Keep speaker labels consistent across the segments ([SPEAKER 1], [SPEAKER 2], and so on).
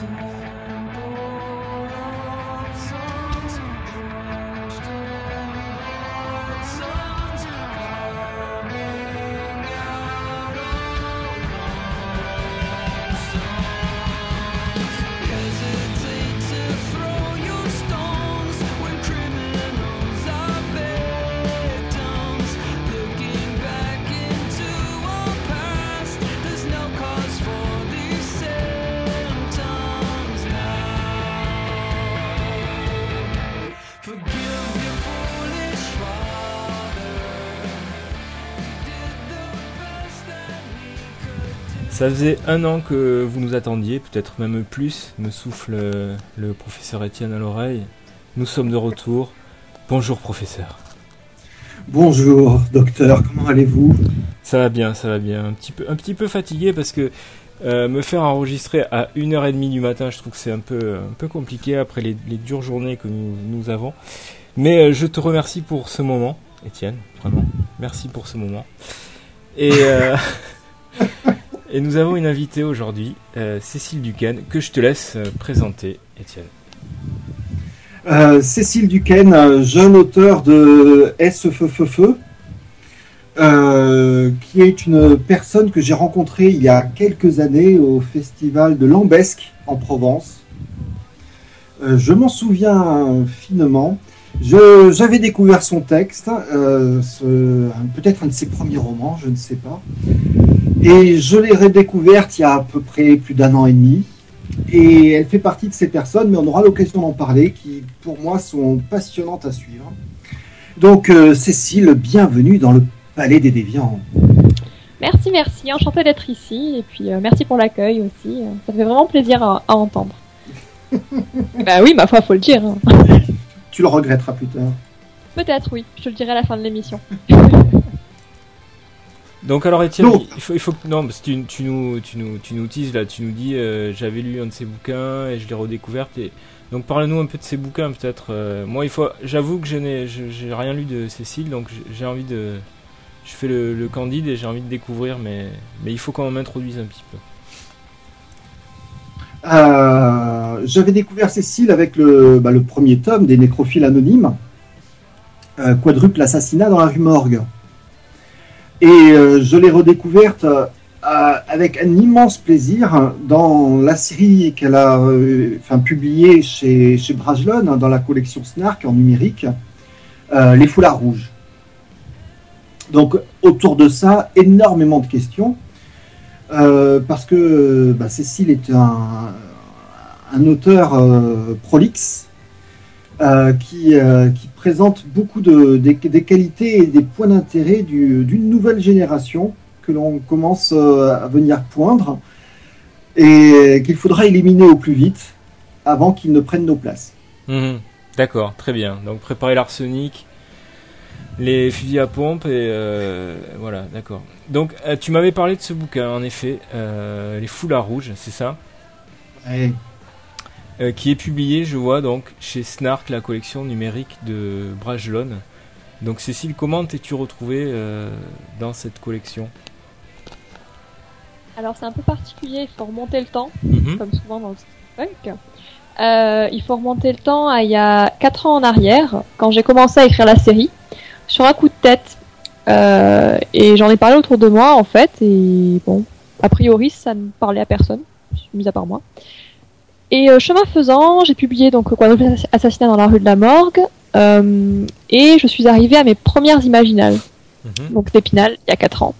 [SPEAKER 1] see Ça faisait un an que vous nous attendiez, peut-être même plus, me souffle le professeur Étienne à l'oreille. Nous sommes de retour. Bonjour professeur.
[SPEAKER 2] Bonjour docteur, comment allez-vous?
[SPEAKER 1] Ça va bien, ça va bien. Un petit peu, un petit peu fatigué parce que euh, me faire enregistrer à 1h30 du matin, je trouve que c'est un peu, un peu compliqué après les, dures journées que nous, avons. Mais euh, je te remercie pour ce moment, Étienne, vraiment. Merci pour ce moment. Et... Euh, Et nous avons une invitée aujourd'hui, euh, Cécile Duquesne, que je te laisse euh, présenter, Étienne.
[SPEAKER 2] Euh, Cécile Duquesne, jeune auteur de SFFF, qui est une personne que j'ai rencontrée il y a quelques années au festival de Lambesque en Provence. je m'en souviens finement. J'avais découvert son texte, peut-être un de ses premiers romans, je ne sais pas. Et je l'ai redécouverte il y a à peu près plus d'un an et demi. Et elle fait partie de ces personnes, mais on aura l'occasion d'en parler, qui pour moi sont passionnantes à suivre. Donc euh, Cécile, bienvenue dans le Palais des Déviants.
[SPEAKER 3] Merci, merci, enchantée d'être ici, et puis euh, merci pour l'accueil aussi. Ça fait vraiment plaisir à, entendre. bah oui, ma foi, faut le dire. Hein.
[SPEAKER 2] Tu le regretteras plus tard.
[SPEAKER 3] Peut-être, oui. Je te le dirai à la fin de l'émission.
[SPEAKER 1] Donc alors Étienne, il faut, il faut non, parce que tu, tu, nous, tu nous, tu nous là, tu nous dis, euh, j'avais lu un de ses bouquins et je l'ai redécouvert. Et donc parle-nous un peu de ses bouquins peut-être. Euh, moi, il faut, j'avoue que je n'ai, j'ai rien lu de Cécile, donc j'ai envie de, je fais le, le Candide et j'ai envie de découvrir, mais, mais il faut qu'on m'introduise un petit peu.
[SPEAKER 2] Euh, j'avais découvert Cécile avec le, bah, le premier tome des Nécrophiles anonymes, quadruple assassinat dans la rue Morgue. Et euh, je l'ai redécouverte euh, avec un immense plaisir dans la série qu'elle a euh, publiée chez, chez Brajlon, dans la collection Snark en numérique, Les Foulards Rouges. Donc autour de ça, énormément de questions, parce que bah, Cécile est un, un auteur prolixe, euh, euh, qui, présente beaucoup de, des, qualités et des points d'intérêt d'une nouvelle génération que l'on commence euh, à venir poindre et qu'il faudra éliminer au plus vite avant qu'ils ne prennent nos places.
[SPEAKER 1] Mhm. D'accord, très bien. Donc préparer l'arsenic, les fusils à pompe et voilà, d'accord. Donc tu m'avais parlé de ce bouquin, en effet, les foulards rouges, c'est ça? Euh, qui est publié, je vois, donc chez Snark, la collection numérique de Brajlon. Donc Cécile, comment t'es-tu retrouvée euh, dans cette collection?
[SPEAKER 3] Alors c'est un peu particulier, il faut remonter le temps, mhm. comme souvent dans le steampunk. Euh, il faut remonter le temps à il y a 4 ans en arrière, quand j'ai commencé à écrire la série, sur un coup de tête. et j'en ai parlé autour de moi en fait, et bon, a priori ça ne parlait à personne, mis à part moi. Et euh, chemin faisant, j'ai publié donc quoi Assassinat dans la rue de la Morgue, euh, et je suis arrivée à mes premières imaginales, mhm. donc d'Épinal, il y a 4 ans.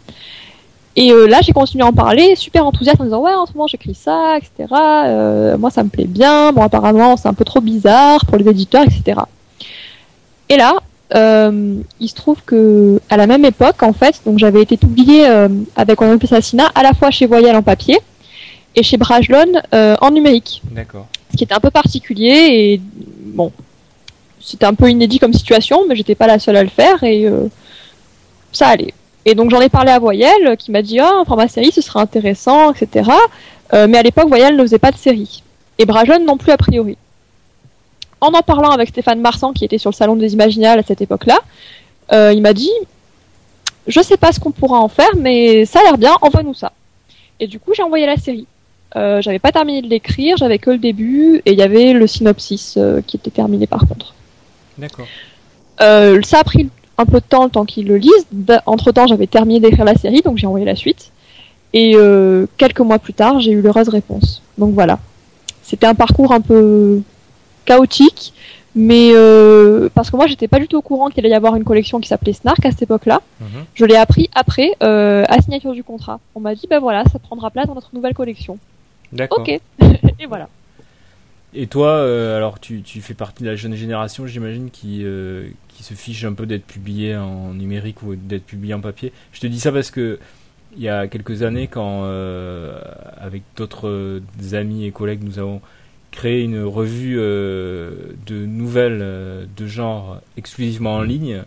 [SPEAKER 3] Et euh, là, j'ai continué à en parler, super enthousiaste en disant ouais, en ce moment j'écris ça, etc. Euh, moi, ça me plaît bien. Bon, apparemment, c'est un peu trop bizarre pour les éditeurs, etc. Et là, euh, il se trouve que à la même époque, en fait, donc j'avais été publiée avec un assassinat à la fois chez Voyelle en papier et chez Brajlon euh, en numérique.
[SPEAKER 1] D'accord.
[SPEAKER 3] Ce qui était un peu particulier et bon, c'était un peu inédit comme situation, mais j'étais pas la seule à le faire et euh, ça allait. Et donc j'en ai parlé à Voyelle qui m'a dit ah oh, un format série ce serait intéressant etc. Euh, mais à l'époque Voyelle ne faisait pas de série. et Brajon non plus a priori. En en parlant avec Stéphane Marsan, qui était sur le salon des Imaginales à cette époque-là, euh, il m'a dit Je sais pas ce qu'on pourra en faire, mais ça a l'air bien, envoie-nous ça. Et du coup, j'ai envoyé la série. Euh, j'avais pas terminé de l'écrire, j'avais que le début, et il y avait le synopsis euh, qui était terminé par contre.
[SPEAKER 1] D'accord.
[SPEAKER 3] Euh, ça a pris un peu de temps, le temps qu'ils le lisent. Entre temps, j'avais terminé d'écrire la série, donc j'ai envoyé la suite. Et quelques mois plus tard, j'ai eu l'heureuse réponse. Donc voilà. C'était un parcours un peu chaotique, mais euh, parce que moi, j'étais pas du tout au courant qu'il allait y avoir une collection qui s'appelait Snark à cette époque-là.
[SPEAKER 1] Mhm.
[SPEAKER 3] Je l'ai appris après, euh, à signature du contrat. On m'a dit, ben voilà, ça prendra place dans notre nouvelle collection.
[SPEAKER 1] D'accord.
[SPEAKER 3] Ok. Et voilà.
[SPEAKER 1] Et toi, euh, alors tu, tu fais partie de la jeune génération, j'imagine, qui, euh, qui se fiche un peu d'être publié en numérique ou d'être publié en papier. Je te dis ça parce que il y a quelques années, quand euh, avec d'autres amis et collègues, nous avons créé une revue de nouvelles de genre exclusivement en ligne.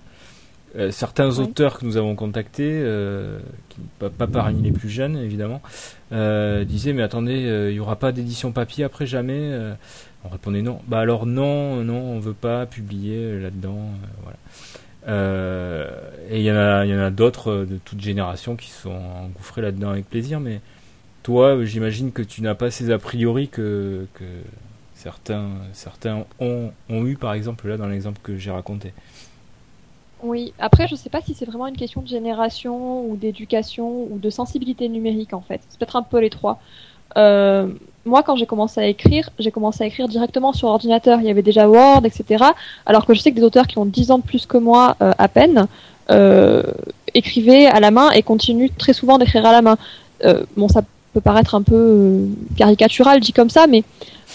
[SPEAKER 1] Euh, certains
[SPEAKER 3] Oui.
[SPEAKER 1] auteurs que nous avons contactés, euh, qui, pas, pas parmi les plus jeunes évidemment, euh, disaient mais attendez, il y aura pas d'édition papier après jamais. on répondait non. Bah alors non, non, on veut pas publier là-dedans. voilà. Et il y en a, il y en a d'autres de toute génération qui sont engouffrés là-dedans avec plaisir. Mais toi, j'imagine que tu n'as pas ces a priori que, que certains, certains ont, ont eu, par exemple là dans l'exemple que j'ai raconté.
[SPEAKER 3] Oui, après, je sais pas si c'est vraiment une question de génération ou d'éducation ou de sensibilité numérique en fait. C'est peut-être un peu les trois. Euh, moi, quand j'ai commencé à écrire, j'ai commencé à écrire directement sur ordinateur. Il y avait déjà Word, etc. Alors que je sais que des auteurs qui ont 10 ans de plus que moi euh, à peine euh, écrivaient à la main et continuent très souvent d'écrire à la main. Bon, ça peut paraître un peu caricatural dit comme ça, mais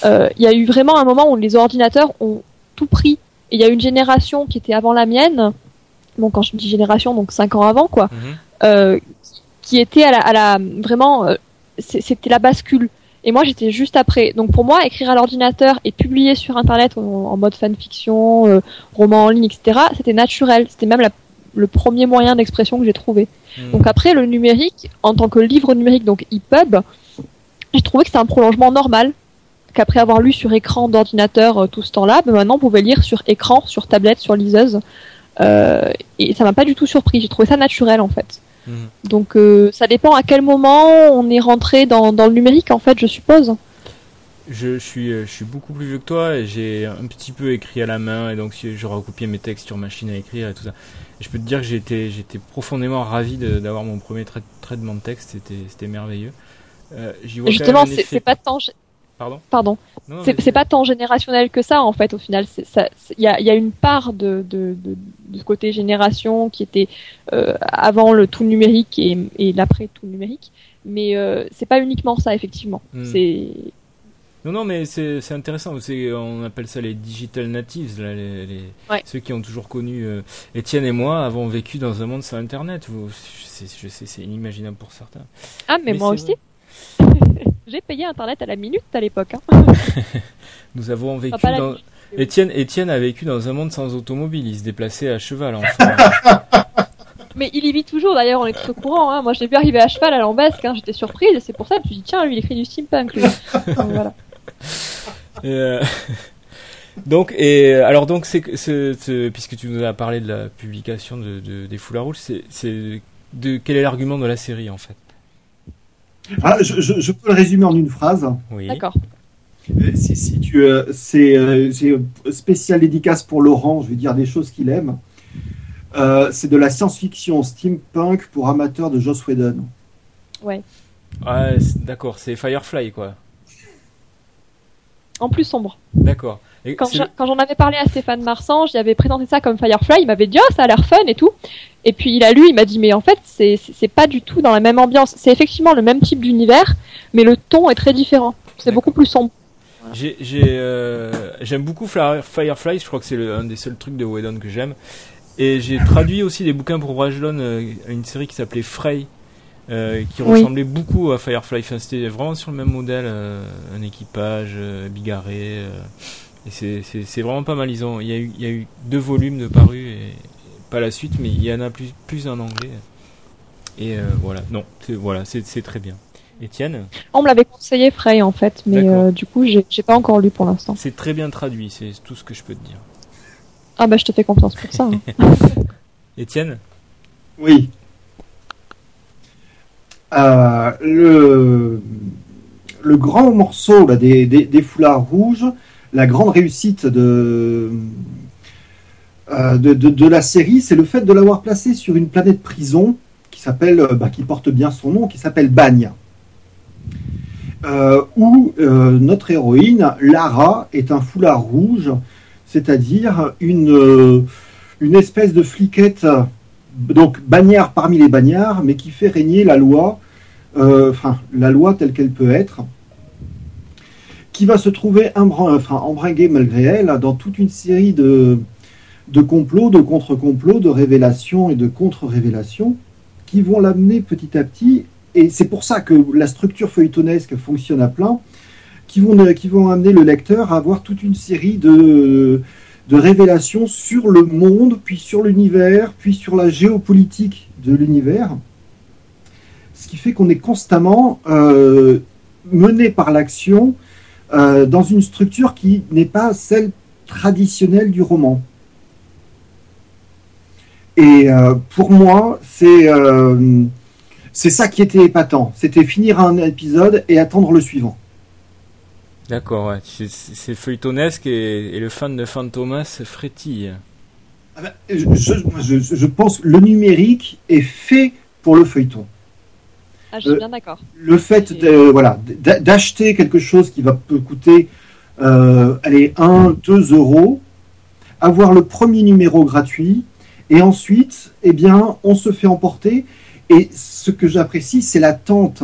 [SPEAKER 3] il y a eu vraiment un moment où les ordinateurs ont tout pris. Il y a une génération qui était avant la mienne, bon quand je dis génération, donc 5 ans avant quoi, euh, qui était à la, à la vraiment, euh, c'était la bascule. Et moi j'étais juste après. Donc pour moi, écrire à l'ordinateur et publier sur internet en, en mode fanfiction, euh, roman en ligne, etc., c'était naturel. C'était même la- le premier moyen d'expression que j'ai trouvé.
[SPEAKER 1] Mhm.
[SPEAKER 3] Donc après le numérique, en tant que livre numérique, donc EPUB, j'ai trouvé que c'était un prolongement normal. Qu'après avoir lu sur écran d'ordinateur euh, tout ce temps-là, ben maintenant on pouvait lire sur écran, sur tablette, sur liseuse. Euh, et ça m'a pas du tout surpris. J'ai trouvé ça naturel en fait.
[SPEAKER 1] Mhm.
[SPEAKER 3] Donc euh, ça dépend à quel moment on est rentré dans, dans le numérique en fait, je suppose.
[SPEAKER 1] Je, je suis, euh, je suis beaucoup plus vieux que toi et j'ai un petit peu écrit à la main et donc je recopiais mes textes sur machine à écrire et tout ça. Et je peux te dire que j'étais, j'étais profondément ravi d'avoir mon premier trai- traitement de texte, c'était, c'était merveilleux. Euh, vois
[SPEAKER 3] Justement, c'est
[SPEAKER 1] effet-
[SPEAKER 3] pas tant
[SPEAKER 1] Pardon
[SPEAKER 3] pardon, c'est pas tant générationnel que ça en fait au final. Il y a, il y a une part de, de, de, de ce côté génération qui était euh, avant le tout numérique et, et l'après tout numérique, mais euh, c'est pas uniquement ça effectivement.
[SPEAKER 1] Hmm.
[SPEAKER 3] C'est
[SPEAKER 1] Non, non, mais c'est intéressant. On appelle ça les digital natives, là, les, les-
[SPEAKER 3] Ouais.
[SPEAKER 1] ceux qui ont toujours connu. euh, Étienne et moi avons vécu dans un monde sans Internet. Je sais, c'est inimaginable pour certains.
[SPEAKER 3] ah mais,
[SPEAKER 1] Mais
[SPEAKER 3] moi aussi. J'ai payé internet à la minute à l'époque. Hein.
[SPEAKER 1] Nous avons vécu
[SPEAKER 3] Enfin,
[SPEAKER 1] dans.
[SPEAKER 3] minute.
[SPEAKER 1] Étienne a vécu dans un monde sans automobile. Il se déplaçait à cheval. Enfin,
[SPEAKER 3] Mais il y vit toujours d'ailleurs, on est tout au courant. Hein. Moi je l'ai vu arriver à cheval à l'ambasque, hein. j'étais surprise et c'est pour ça que je me suis dit tiens lui il écrit du steampunk. Lui. Donc, voilà.
[SPEAKER 1] Et, euh, donc, et alors donc, c'est puisque tu nous as parlé de la publication de, de- des foulards rouges, c'est, c'est de quel est l'argument de la série en fait?
[SPEAKER 2] Ah, je, je- je peux le résumer en une phrase.
[SPEAKER 1] Oui.
[SPEAKER 3] D'accord.
[SPEAKER 2] Euh, Si, si tu, euh, c'est euh, c'est, spécial dédicace pour Laurent, je vais dire des choses qu'il aime. Euh, c'est de la science-fiction steampunk pour amateurs de Joss Whedon.
[SPEAKER 3] Ouais.
[SPEAKER 1] Ah, c'est- d'accord, c'est Firefly quoi.
[SPEAKER 3] En plus sombre.
[SPEAKER 1] D'accord. Et
[SPEAKER 3] Quand j'en avais parlé à Stéphane Marsan, j'y avais présenté ça comme Firefly, il m'avait dit oh ça a l'air fun et tout. Et puis il a lu, il m'a dit mais en fait c'est pas du tout dans la même ambiance. C'est effectivement le même type d'univers, mais le ton est très différent. C'est
[SPEAKER 1] D'accord.
[SPEAKER 3] beaucoup plus sombre.
[SPEAKER 1] J'ai, j'ai, euh, j'aime beaucoup Firefly, je crois que c'est le- un des seuls trucs de Whedon que j'aime. Et j'ai traduit aussi des bouquins pour Brajlon, euh, une série qui s'appelait Frey, euh, qui
[SPEAKER 3] Oui.
[SPEAKER 1] ressemblait beaucoup à Firefly. Enfin, c'était vraiment sur le même modèle, euh, un équipage euh, bigarré. Et c'est, vraiment pas mal. Ils ont, il, y a eu, il y a eu deux volumes de parus, et pas la suite, mais il y en a plus, plus en anglais. Et euh, voilà, non, c'est, voilà, c'est, très bien. Étienne
[SPEAKER 3] On me l'avait conseillé Frey en fait, mais euh, du coup j'ai pas encore lu pour l'instant.
[SPEAKER 1] C'est très bien traduit, c'est tout ce que je peux te dire.
[SPEAKER 3] Ah bah je te fais confiance pour ça. Hein.
[SPEAKER 1] Étienne
[SPEAKER 2] Oui. Euh, le, le grand morceau des, des, foulards rouges, la grande réussite de, euh, de, la série, c'est le fait de l'avoir placé sur une planète prison qui s'appelle, bah, qui porte bien son nom, qui s'appelle Bagne. Euh, où euh, notre héroïne, Lara, est un foulard rouge, c'est-à-dire une, euh, une espèce de fliquette, donc bagnard parmi les bagnards, mais qui fait régner la loi, enfin la loi telle qu'elle peut être, qui va se trouver embringuée malgré elle dans toute une série de, complots, de contre-complots, de révélations et de contre-révélations qui vont l'amener petit à petit et c'est pour ça que la structure feuilletonesque fonctionne à plein, qui vont, vont amener le lecteur à avoir toute une série de, de révélations sur le monde, puis sur l'univers, puis sur la géopolitique de l'univers. Ce qui fait qu'on est constamment euh, mené par l'action euh, dans une structure qui n'est pas celle traditionnelle du roman. Et euh, pour moi, c'est c'est ça qui était épatant. C'était finir un épisode et attendre le suivant.
[SPEAKER 1] D'accord, ouais. c'est feuilletonesque et, le fan de Fantomas frétille.
[SPEAKER 2] Ah ben, je, pense que le numérique est fait pour le feuilleton.
[SPEAKER 3] Ah, je suis bien d'accord.
[SPEAKER 2] Le fait voilà, d'acheter quelque chose qui va peut coûter euh, allez, 1, 2 euros, avoir le premier numéro gratuit, et ensuite, eh bien, on se fait emporter. Et ce que j'apprécie, c'est l'attente.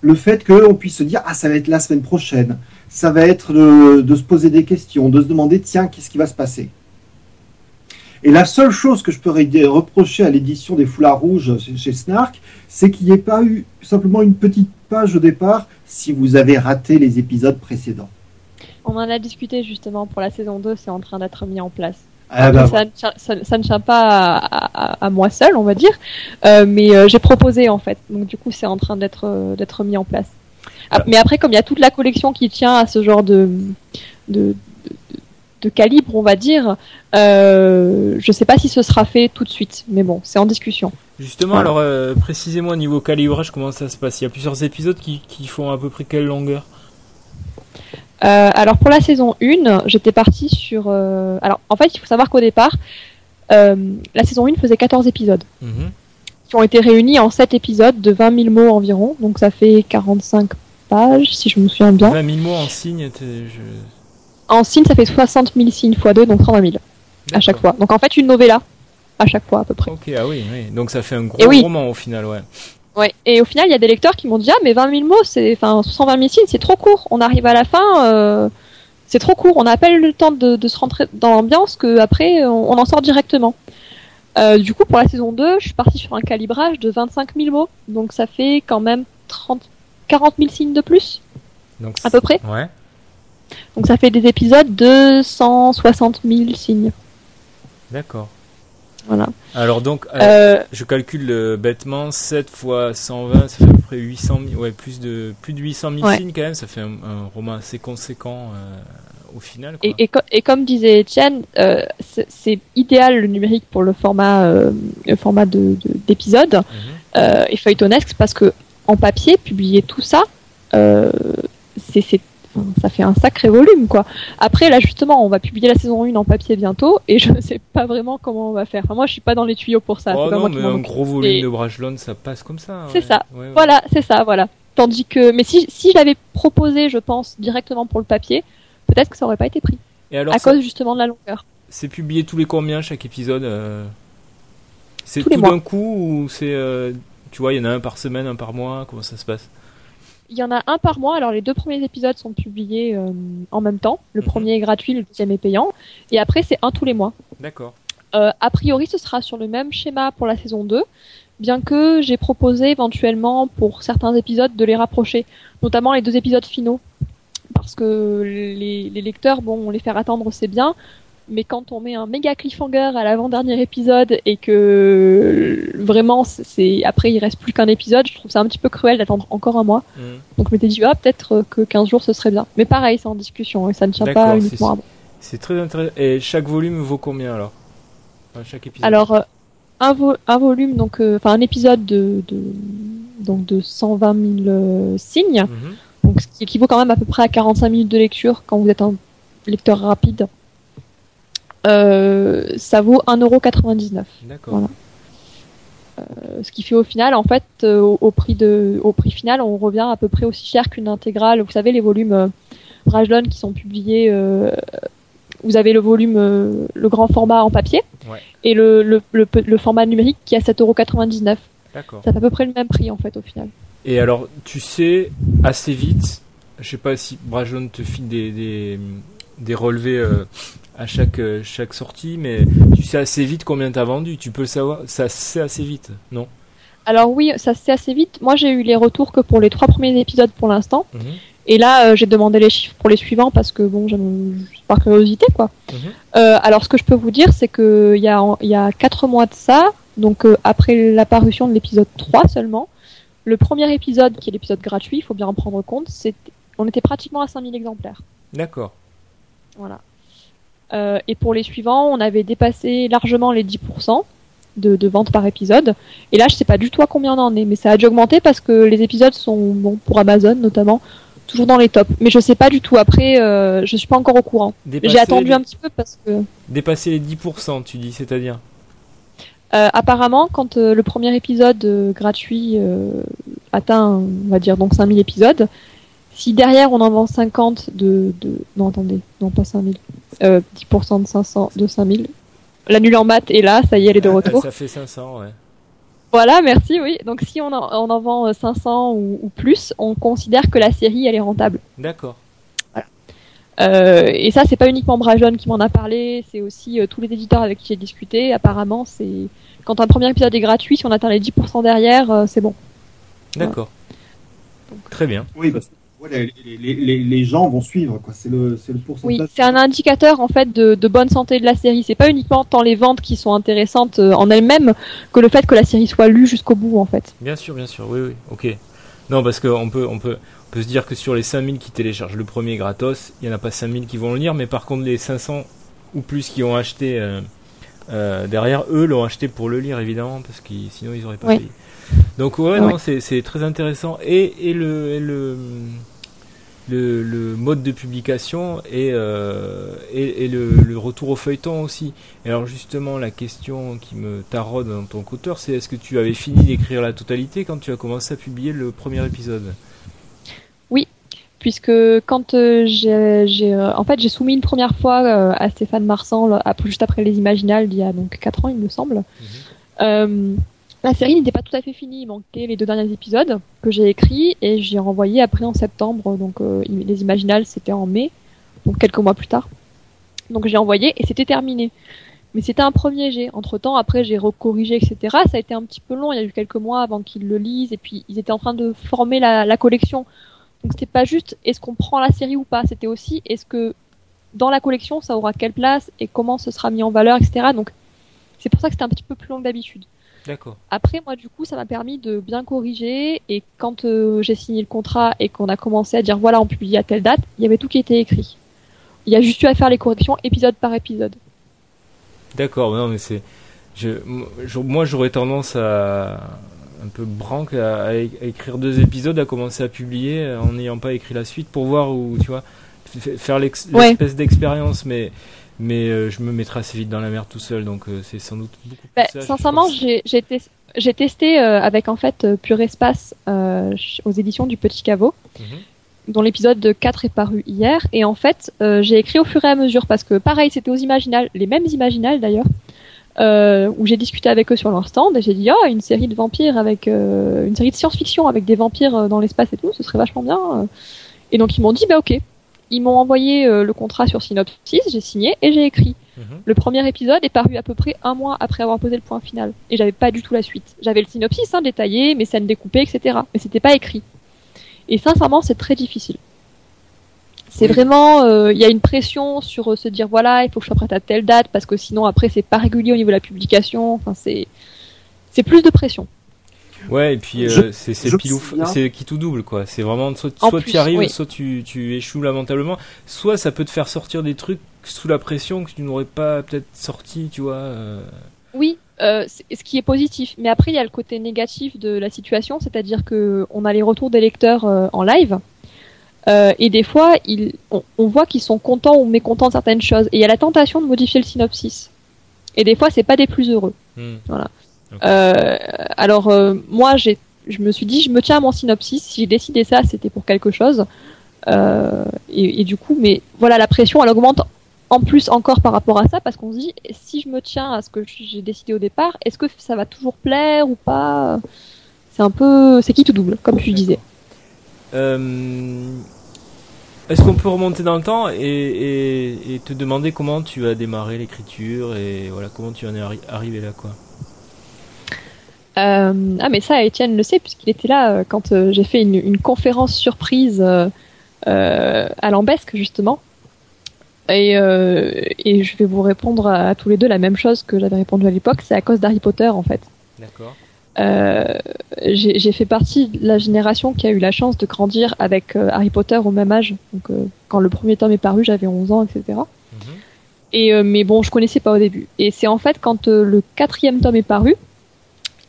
[SPEAKER 2] Le fait qu'on puisse se dire, ah, ça va être la semaine prochaine. Ça va être de, se poser des questions, de se demander, tiens, qu'est-ce qui va se passer? Et la seule chose que je peux reprocher à l'édition des Foulards Rouges chez Snark, c'est qu'il n'y ait pas eu simplement une petite page au départ si vous avez raté les épisodes précédents.
[SPEAKER 3] On en a discuté justement pour la saison 2, c'est en train d'être mis en place. Ah, bah, ça, ne tient pas à, moi seul, on va dire, euh, mais euh, j'ai proposé en fait. Donc du coup, c'est en train d'être euh, d'être mis en place. Ah, mais après, comme il y a toute la collection qui tient à ce genre de de, de, calibre, on va dire, je ne sais pas si ce sera fait tout de suite, mais bon, c'est en discussion.
[SPEAKER 1] Justement, alors précisez-moi au niveau calibrage, comment ça se passe? Il y a plusieurs épisodes qui, qui font à peu près quelle longueur?
[SPEAKER 3] Euh, alors pour la saison 1, j'étais partie sur... Euh, alors en fait, il faut savoir qu'au départ, euh, la saison 1 faisait 14 épisodes. Mhm. Qui ont été réunis en 7 épisodes de 20 000 mots environ. Donc ça fait 45 pages, si je me souviens bien.
[SPEAKER 1] 20 000 mots en signes
[SPEAKER 3] En signes, ça fait 60 000 signes x 2, donc 30 000 à chaque fois. Donc en fait, une novella à chaque fois à peu près.
[SPEAKER 1] Ok, ah oui, oui. Donc ça fait un gros roman au final, ouais.
[SPEAKER 3] Ouais. Et au final, il y a des lecteurs qui m'ont dit ah mais 20 000 mots, c'est enfin 120 000 signes, c'est trop court. On arrive à la fin, euh, c'est trop court. On n'a pas eu le temps de, de se rentrer dans l'ambiance que après on, en sort directement. Euh, du coup, pour la saison 2, je suis partie sur un calibrage de 25 000 mots, donc ça fait quand même 30, 40 000 signes de plus, donc, à peu près.
[SPEAKER 1] Ouais.
[SPEAKER 3] Donc ça fait des épisodes de 160 000 signes.
[SPEAKER 1] D'accord.
[SPEAKER 3] Voilà.
[SPEAKER 1] Alors donc, euh, euh, je calcule euh, bêtement 7 fois 120, ça fait à peu près 800 000, ouais, plus de, plus de 800 000 signes quand même, ça fait un, roman assez conséquent au final.
[SPEAKER 3] Et, et, comme disait Etienne, c'est idéal le numérique pour le format, le format d'épisode de, mhm. et feuilletonesque parce que en papier, publier tout ça, c'est ça fait un sacré volume quoi. Après là justement on va publier la saison 1 en papier bientôt et je ne sais pas vraiment comment on va faire. Enfin, moi je suis pas dans les tuyaux pour ça.
[SPEAKER 1] Oh non, mais un gros volume de Brajlon ça passe comme ça.
[SPEAKER 3] C'est ça. Voilà, c'est ça, voilà. Tandis que mais si si je l'avais proposé je pense directement pour le papier, peut-être que ça aurait pas été pris. Et alors, à cause justement de la longueur.
[SPEAKER 1] C'est publié tous les combien chaque épisode euh? C'est tout d'un coup ou c'est euh, tu vois, il y en a un par semaine, un par mois, comment ça se passe?
[SPEAKER 3] Il y en a un par mois. Alors les deux premiers épisodes sont publiés euh, en même temps. Le mhm. premier est gratuit, le deuxième est payant. Et après c'est un tous les mois.
[SPEAKER 1] D'accord.
[SPEAKER 3] Euh, a priori ce sera sur le même schéma pour la saison 2, bien que j'ai proposé éventuellement pour certains épisodes de les rapprocher, notamment les deux épisodes finaux. Parce que les, lecteurs, bon, les faire attendre c'est bien, mais quand on met un méga cliffhanger à l'avant-dernier épisode et que vraiment c'est après il reste plus qu'un épisode, je trouve ça un petit peu cruel d'attendre encore un mois. Mm. Donc je m'étais dit ah peut-être que 15 jours ce serait bien. Mais pareil, c'est en discussion et ça ne tient pas uniquement à moi.
[SPEAKER 1] C'est très intéressant. Et chaque volume vaut combien alors?
[SPEAKER 3] Chaque épisode Alors euh, un, un, volume donc euh, enfin un épisode de, de, donc de 120 000 signes. Mhm. Donc ce qui équivaut quand même à peu près à 45 minutes de lecture quand vous êtes un lecteur rapide. Euh, ça vaut 1,99€. D'accord. Voilà. Euh, ce qui fait au final, en fait, euh, au, prix de, au prix final, on revient à peu près aussi cher qu'une intégrale. Vous savez, les volumes Brajlon qui sont publiés, vous avez le volume, le grand format en papier, et le, le, le, format numérique qui est à 7,99€. D'accord. Ça fait à peu près le même prix, en fait, au final.
[SPEAKER 1] Et alors, tu sais assez vite, je sais pas si Brajlon te file des, des, des relevés à chaque, euh, chaque sortie, mais tu sais assez vite combien tu as vendu. Tu peux le savoir, ça c'est assez vite, non?
[SPEAKER 3] Alors oui, ça c'est assez vite. Moi j'ai eu les retours que pour les trois premiers épisodes pour l'instant. Mhm. Et là, euh, j'ai demandé les chiffres pour les suivants parce que bon, j'aime par curiosité quoi. Mhm. Euh, alors, ce que je peux vous dire, c'est que il y a il y a quatre mois de ça, donc après l'apparition de l'épisode 3 seulement, le premier épisode qui est l'épisode gratuit, il faut bien en prendre compte, c'est on était pratiquement à 5000 exemplaires.
[SPEAKER 1] D'accord.
[SPEAKER 3] Voilà. Euh, et pour les suivants, on avait dépassé largement les 10% de, de ventes par épisode. Et là, je sais pas du tout à combien on en est, mais ça a dû augmenter parce que les épisodes sont, bon, pour Amazon notamment, toujours dans les tops. Mais je sais pas du tout. Après, euh, je suis pas encore au courant. J'ai attendu un petit peu parce que.
[SPEAKER 1] Dépasser les 10%, tu dis, c'est-à-dire
[SPEAKER 3] euh, apparemment, quand euh, le premier épisode euh, gratuit atteint, on va dire donc 5000 épisodes, si derrière on en vend 50 de, de... non attendez, non pas 5000, euh, 10% de 500, de 5000. La nulle en maths est là, ça y est, elle est de retour.
[SPEAKER 1] Ça fait 500, ouais.
[SPEAKER 3] Voilà, merci, oui. Donc si on en, on en vend 500 euh, ou, ou, plus, on considère que la série, elle est rentable.
[SPEAKER 1] D'accord.
[SPEAKER 3] Voilà. Euh, et ça, c'est pas uniquement Brajon qui m'en a parlé, c'est aussi euh, tous les éditeurs avec qui j'ai discuté. Apparemment, c'est quand un premier épisode est gratuit, si on atteint les 10% derrière, euh, c'est bon.
[SPEAKER 1] D'accord. Très bien.
[SPEAKER 2] Oui, les, gens vont suivre, quoi. C'est le, c'est le pourcentage.
[SPEAKER 3] Oui, c'est un indicateur en fait de, bonne santé de la série. C'est pas uniquement tant les ventes qui sont intéressantes euh, en elles-mêmes que le fait que la série soit lue jusqu'au bout, en fait.
[SPEAKER 1] Bien sûr, bien sûr. Oui, oui. Ok. Non, parce qu'on peut, on peut, on peut se dire que sur les 5000 qui téléchargent le premier gratos, il y en a pas 5000 qui vont le lire, mais par contre les 500 ou plus qui ont acheté euh, euh, derrière, eux l'ont acheté pour le lire évidemment, parce que sinon ils auraient pas payé. Donc ouais, non, c'est très intéressant. Et, et le, et le le, le, mode de publication et, euh, et, et le, le, retour au feuilleton aussi. Et alors justement, la question qui me taraude dans ton auteur, c'est est-ce que tu avais fini d'écrire la totalité quand tu as commencé à publier le premier épisode?
[SPEAKER 3] Oui, puisque quand euh, j'ai, euh, en fait, j'ai soumis une première fois euh, à Stéphane Marsan, juste après les Imaginales, il y a donc 4 ans, il me semble. Mhm. La série n'était pas tout à fait finie, il manquait les deux derniers épisodes que j'ai écrits et j'ai renvoyé après en septembre. Donc euh, les Imaginales c'était en mai, donc quelques mois plus tard. Donc j'ai envoyé et c'était terminé. Mais c'était un premier jet. Entre temps, après j'ai recorrigé, etc. Ça a été un petit peu long. Il y a eu quelques mois avant qu'ils le lisent et puis ils étaient en train de former la, la collection. Donc c'était pas juste est-ce qu'on prend la série ou pas? C'était aussi est-ce que dans la collection ça aura quelle place et comment ce sera mis en valeur, etc. Donc c'est pour ça que c'était un petit peu plus long que d'habitude.
[SPEAKER 1] D'accord.
[SPEAKER 3] Après, moi, du coup, ça m'a permis de bien corriger. Et quand euh, j'ai signé le contrat et qu'on a commencé à dire voilà, on publie à telle date, il y avait tout qui était écrit. Il y a juste eu à faire les corrections épisode par épisode.
[SPEAKER 1] D'accord, non, mais c'est. Je, moi, j'aurais tendance à un peu branque à, écrire deux épisodes, à commencer à publier en n'ayant pas écrit la suite pour voir où, tu vois, faire l'espèce d'expérience, mais mais euh, je me mettrai assez vite dans la mer tout seul, donc euh, c'est sans doute beaucoup
[SPEAKER 3] plus bah, Sincèrement, j'ai testé euh, avec en fait Pure Espace aux éditions du Petit Caveau, mhm. dont l'épisode 4 est paru hier, et en fait j'ai écrit au fur et à mesure parce que pareil, c'était aux Imaginales, les mêmes Imaginales d'ailleurs. où j'ai discuté avec eux sur leur stand et j'ai dit ah une série de vampires avec une série de science-fiction avec des vampires dans l'espace et tout ce serait vachement bien et donc ils m'ont dit bah ok ils m'ont envoyé euh, le contrat sur Synopsis, j'ai signé et j'ai écrit. Mhm. Le premier épisode est paru à peu près un mois après avoir posé le point final. Et j'avais pas du tout la suite. J'avais le synopsis hein, détaillé, mes scènes découpées, etc. Mais c'était pas écrit. Et sincèrement, c'est très difficile. C'est vraiment, il y a une pression sur se dire voilà, il faut que je sois prête à telle date parce que sinon après c'est pas régulier au niveau de la publication. Enfin c'est c'est plus de pression.
[SPEAKER 1] Ouais, et puis c'est c'est c'est qui tout double quoi. C'est vraiment soit, soit tu y arrives, soit tu, tu échoues lamentablement, soit ça peut te faire sortir des trucs sous la pression que tu n'aurais pas peut-être sorti, tu vois.
[SPEAKER 3] Oui, euh, ce qui est positif. Mais après, il y a le côté négatif de la situation, c'est-à-dire que on a les retours des lecteurs euh, en live. Euh, et des fois, ils, on, voit qu'ils sont contents ou mécontents de certaines choses. Et il y a la tentation de modifier le synopsis. Et des fois, c'est pas des plus heureux. Hmm. Voilà. Euh, alors euh, moi, j'ai, je me suis dit, je me tiens à mon synopsis. Si j'ai décidé ça, c'était pour quelque chose. Et, et, du coup, mais voilà, la pression, elle augmente en plus encore par rapport à ça, parce qu'on se dit, si je me tiens à ce que j'ai décidé au départ, est-ce que ça va toujours plaire ou pas? C'est un peu, c'est qui tout double, comme tu disais.
[SPEAKER 1] Euh, est-ce qu'on peut remonter dans le temps et, te demander comment tu as démarré l'écriture et voilà comment tu en es arrivé là quoi?
[SPEAKER 3] Euh, Ah mais ça Étienne le sait puisqu'il était là euh, quand j'ai fait une, conférence surprise à Lambesque justement et, euh, et je vais vous répondre à, tous les deux la même chose que j'avais répondu à l'époque, c'est à cause d'Harry Potter en fait.
[SPEAKER 1] D'accord.
[SPEAKER 3] Euh, j'ai fait partie de la génération qui a eu la chance de grandir avec euh, Harry Potter au même âge. Donc euh, quand le premier tome est paru, j'avais 11 ans, etc. Et mhm. mais bon, je connaissais pas au début. Et c'est en fait quand le quatrième tome est paru,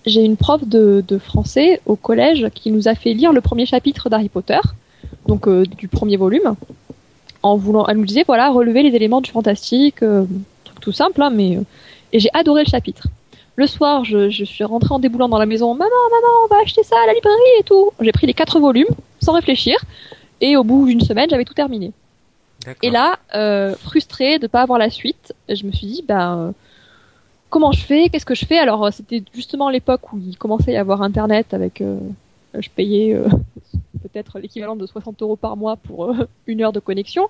[SPEAKER 3] j'ai une prof de, de, français au collège qui nous a fait lire le premier chapitre d'Harry Potter, donc du premier volume en voulant, elle nous disait voilà, relever les éléments du fantastique, euh, truc tout simple, hein, mais euh, et j'ai adoré le chapitre. Le soir, je, je suis rentrée en déboulant dans la maison, maman, maman, on va acheter ça à la librairie et tout. J'ai pris les quatre volumes sans réfléchir, et au bout d'une semaine, j'avais tout terminé. Et là, euh, frustrée de pas avoir la suite, je me suis dit ben euh, comment je fais, qu'est-ce que je fais? Alors c'était justement l'époque où il commençait à y avoir internet avec euh, je payais peut-être l'équivalent de 60 euros par mois pour euh, une heure de connexion.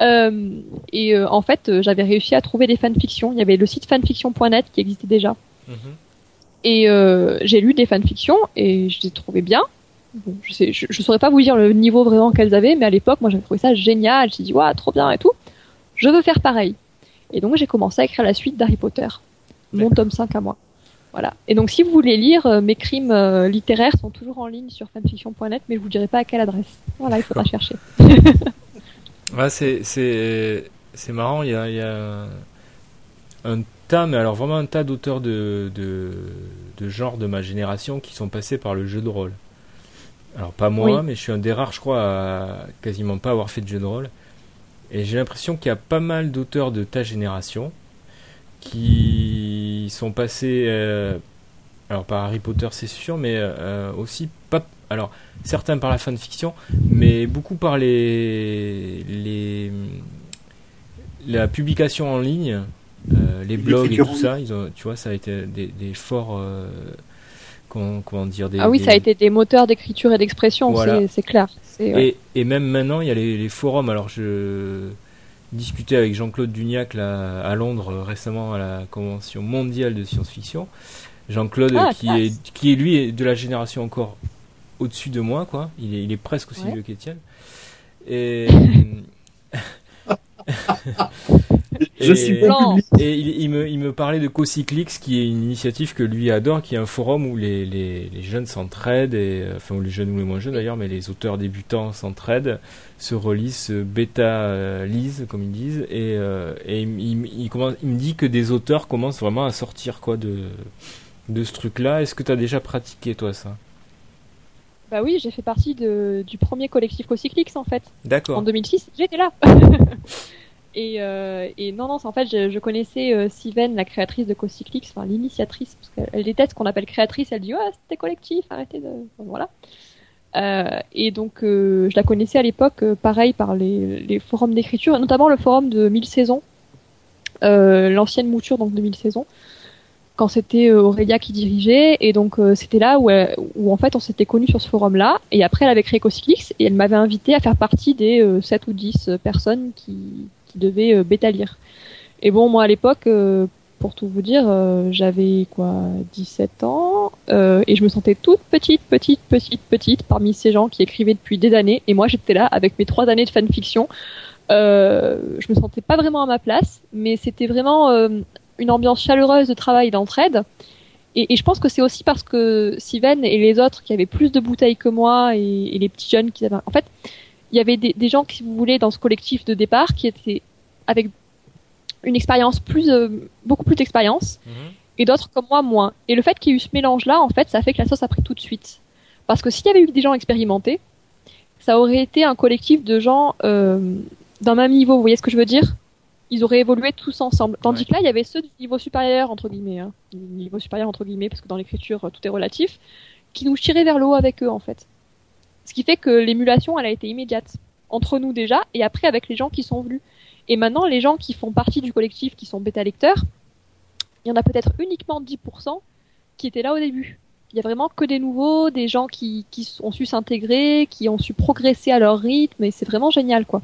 [SPEAKER 3] Euh, et euh, en fait, j'avais réussi à trouver des fanfictions. Il y avait le site fanfiction.net qui existait déjà. Mhm. Et j'ai lu des fanfictions et je les trouvais bien. je, sais, je, saurais pas vous dire le niveau vraiment qu'elles avaient, mais à l'époque, moi, j'avais trouvé ça génial. J'ai dit, waouh, trop bien et tout. Je veux faire pareil. Et donc, j'ai commencé à écrire la suite d'Harry Potter, mon tome 5 à moi. Voilà. Et donc, si vous voulez lire, euh, mes crimes euh, littéraires sont toujours en ligne sur fanfiction.net, mais je vous dirai pas à quelle adresse. Voilà, il faudra chercher.
[SPEAKER 1] ouais, c'est c'est c'est marrant. Il y a, il y a un tas, mais alors vraiment un tas d'auteurs de, de de genre de ma génération qui sont passés par le jeu de rôle. Alors pas moi, mais je suis un des rares, je crois, à quasiment pas avoir fait de jeu de rôle. Et j'ai l'impression qu'il y a pas mal d'auteurs de ta génération qui sont passés, euh, alors par Harry Potter c'est sûr, mais euh, aussi pas, alors certains par la fanfiction, mais beaucoup par les, les la publication en ligne, euh, les blogs et tout ça, ils ont, tu vois, ça a été des, des forts Comment, dire des,
[SPEAKER 3] Ah oui, ça a été des moteurs d'écriture et d'expression, c'est clair.
[SPEAKER 1] Et, et, même maintenant, il y a les, les, forums. Alors, je, discuté avec Jean-Claude Duniac là, à Londres euh, récemment à la convention mondiale de science-fiction. Jean-Claude ah, qui, est, qui est lui de la génération encore au-dessus de moi, quoi. Il est, il est presque aussi vieux qu'Étienne. Et,
[SPEAKER 2] Je et, suis
[SPEAKER 1] Et il, me, il me parlait de Cocyclix, qui est une initiative que lui adore, qui est un forum où les, les, les jeunes s'entraident, et, enfin, les jeunes ou les moins jeunes d'ailleurs, mais les auteurs débutants s'entraident, se relisent, se bêta-lisent, comme ils disent, et, euh, et il, il, commence, il me dit que des auteurs commencent vraiment à sortir, quoi, de, de ce truc-là. Est-ce que tu as déjà pratiqué, toi, ça?
[SPEAKER 3] Bah oui, j'ai fait partie de, du premier collectif Cocyclix, en fait.
[SPEAKER 1] D'accord.
[SPEAKER 3] En 2006, j'étais là. Et, euh, et non, non, en fait, je, je connaissais euh, Siven, la créatrice de Cocyclix, enfin l'initiatrice, parce qu'elle déteste ce qu'on appelle créatrice. Elle dit, ouais, c'était collectif, arrêtez de. voilà. Euh, et donc, euh, je la connaissais à l'époque, euh, pareil, par les, forums d'écriture, notamment le forum de 1000 saisons, l'ancienne mouture, donc de 1000 saisons, quand c'était Aurélia qui dirigeait. Et donc, c'était là où, où, en fait, on s'était connus sur ce forum-là. Et après, elle avait créé Cocyclix et elle m'avait invité à faire partie des 7 ou 10 personnes qui, qui devait euh, bêta lire. Et bon, moi à l'époque, pour tout vous dire, euh, j'avais quoi 17 ans euh, et je me sentais toute petite, petite, petite, petite parmi ces gens qui écrivaient depuis des années et moi j'étais là avec mes trois années de fanfiction. Euh, je me sentais pas vraiment à ma place, mais c'était vraiment euh, une ambiance chaleureuse de travail d'entraide. Et, et, je pense que c'est aussi parce que Steven et les autres qui avaient plus de bouteilles que moi et, les petits jeunes qui avaient... En fait, il y avait des, des gens, si vous voulez, dans ce collectif de départ qui étaient avec une expérience plus, euh, beaucoup plus d'expérience, mmh. et d'autres comme moi moins. Et le fait qu'il y ait eu ce mélange-là, en fait, ça fait que la sauce a pris tout de suite. Parce que s'il y avait eu des gens expérimentés, ça aurait été un collectif de gens euh, d'un même niveau. Vous voyez ce que je veux dire? Ils auraient évolué tous ensemble. Tandis ouais. que là, il y avait ceux du niveau supérieur entre guillemets, hein, niveau supérieur entre guillemets, parce que dans l'écriture tout est relatif, qui nous tiraient vers le haut avec eux en fait. Ce qui fait que l'émulation, elle a été immédiate entre nous déjà, et après avec les gens qui sont venus. Et maintenant, les gens qui font partie du collectif, qui sont bêta lecteurs, il y en a peut-être uniquement 10% qui étaient là au début. Il y a vraiment que des nouveaux, des gens qui, qui ont su s'intégrer, qui ont su progresser à leur rythme, et c'est vraiment génial, quoi. Mm.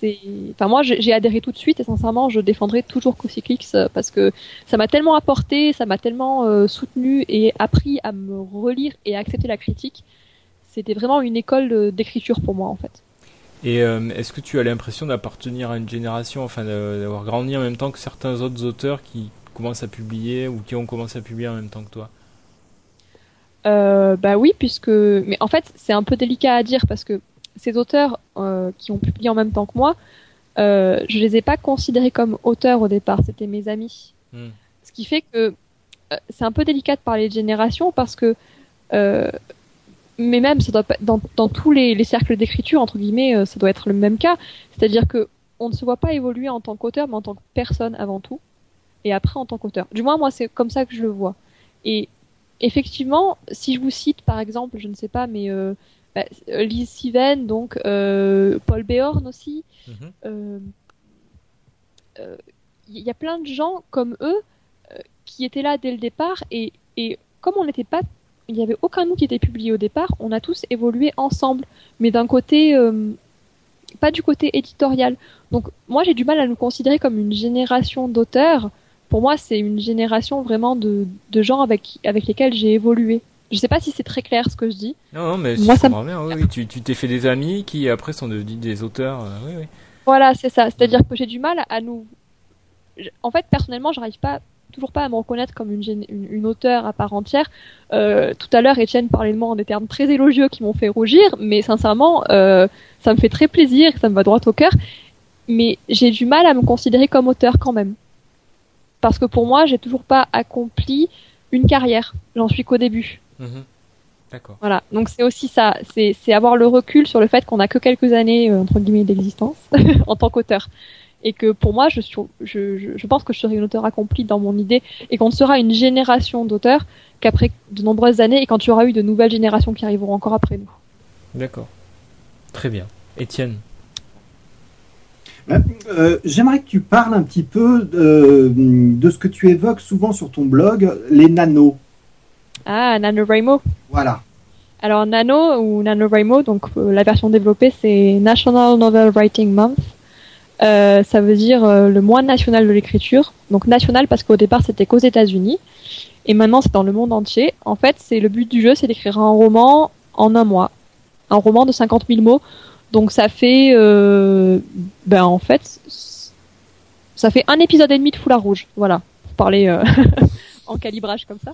[SPEAKER 3] C'est, enfin moi j'ai adhéré tout de suite et sincèrement je défendrai toujours Cosyclix parce que ça m'a tellement apporté, ça m'a tellement euh, soutenu et appris à me relire et à accepter la critique. C'était vraiment une école d'écriture pour moi en fait.
[SPEAKER 1] Et euh, est-ce que tu as l'impression d'appartenir à une génération, enfin d'avoir grandi en même temps que certains autres auteurs qui commencent à publier ou qui ont commencé à publier en même temps que toi?
[SPEAKER 3] Euh, Bah oui, puisque mais en fait c'est un peu délicat à dire parce que ces auteurs euh, qui ont publié en même temps que moi, euh, je les ai pas considérés comme auteurs au départ, c'était mes amis. Hmm. Ce qui fait que euh, c'est un peu délicat de parler de génération parce que euh, mais même ça doit dans, dans tous les, les cercles d'écriture entre guillemets euh, ça doit être le même cas. C'est-à-dire que on ne se voit pas évoluer en tant qu'auteur mais en tant que personne avant tout et après en tant qu'auteur. Du moins moi c'est comme ça que je le vois. Et effectivement si je vous cite par exemple je ne sais pas mais euh, bah, Lise Siven donc euh, Paul Béorn aussi il mm -hmm. y a plein de gens comme eux qui étaient là dès le départ et, et comme on n'était pas il n'y avait aucun nom qui était publié au départ. On a tous évolué ensemble, mais d'un côté, euh, pas du côté éditorial. Donc moi, j'ai du mal à nous considérer comme une génération d'auteurs. Pour moi, c'est une génération vraiment de, de gens avec, avec lesquels j'ai évolué. Je sais pas si c'est très clair ce que je dis.
[SPEAKER 1] Non, non mais moi, ça me... bien. Oui, oui. Tu, tu t'es fait des amis qui après sont devenus des auteurs. Euh, oui, oui.
[SPEAKER 3] Voilà, c'est ça. C'est-à-dire que j'ai du mal à nous. En fait, personnellement, j'arrive pas toujours pas à me reconnaître comme une, une, une auteure à part entière. Euh, tout à l'heure, Étienne parlait de moi en des termes très élogieux qui m'ont fait rougir, mais sincèrement, euh, ça me fait très plaisir, ça me va droit au cœur. Mais j'ai du mal à me considérer comme auteur quand même, parce que pour moi, j'ai toujours pas accompli une carrière. J'en suis qu'au début.
[SPEAKER 1] Mmh. D'accord.
[SPEAKER 3] Voilà, donc c'est aussi ça, c'est avoir le recul sur le fait qu'on a que quelques années euh, entre guillemets d'existence en tant qu'auteur et que pour moi, je, suis, je, je, je, pense que je serai une auteure accomplie dans mon idée et qu'on sera une génération d'auteurs qu'après de nombreuses années et quand il y aura eu de nouvelles générations qui arriveront encore après nous.
[SPEAKER 1] D'accord. Très bien. Étienne
[SPEAKER 2] euh, euh, J'aimerais que tu parles un petit peu de, de, ce que tu évoques souvent sur ton blog, les nanos.
[SPEAKER 3] Ah, NaNoWriMo.
[SPEAKER 2] Voilà.
[SPEAKER 3] Alors Nano ou NaNoWriMo, donc euh, la version développée c'est National Novel Writing Month. Euh, ça veut dire euh, le mois national de l'écriture. Donc national parce qu'au départ c'était qu'aux États-Unis et maintenant c'est dans le monde entier. En fait, c'est le but du jeu, c'est d'écrire un roman en un mois, un roman de 50 000 mots. Donc ça fait, euh, ben en fait, ça fait un épisode et demi de Foulard Rouge. Voilà, pour parler euh, en calibrage comme ça.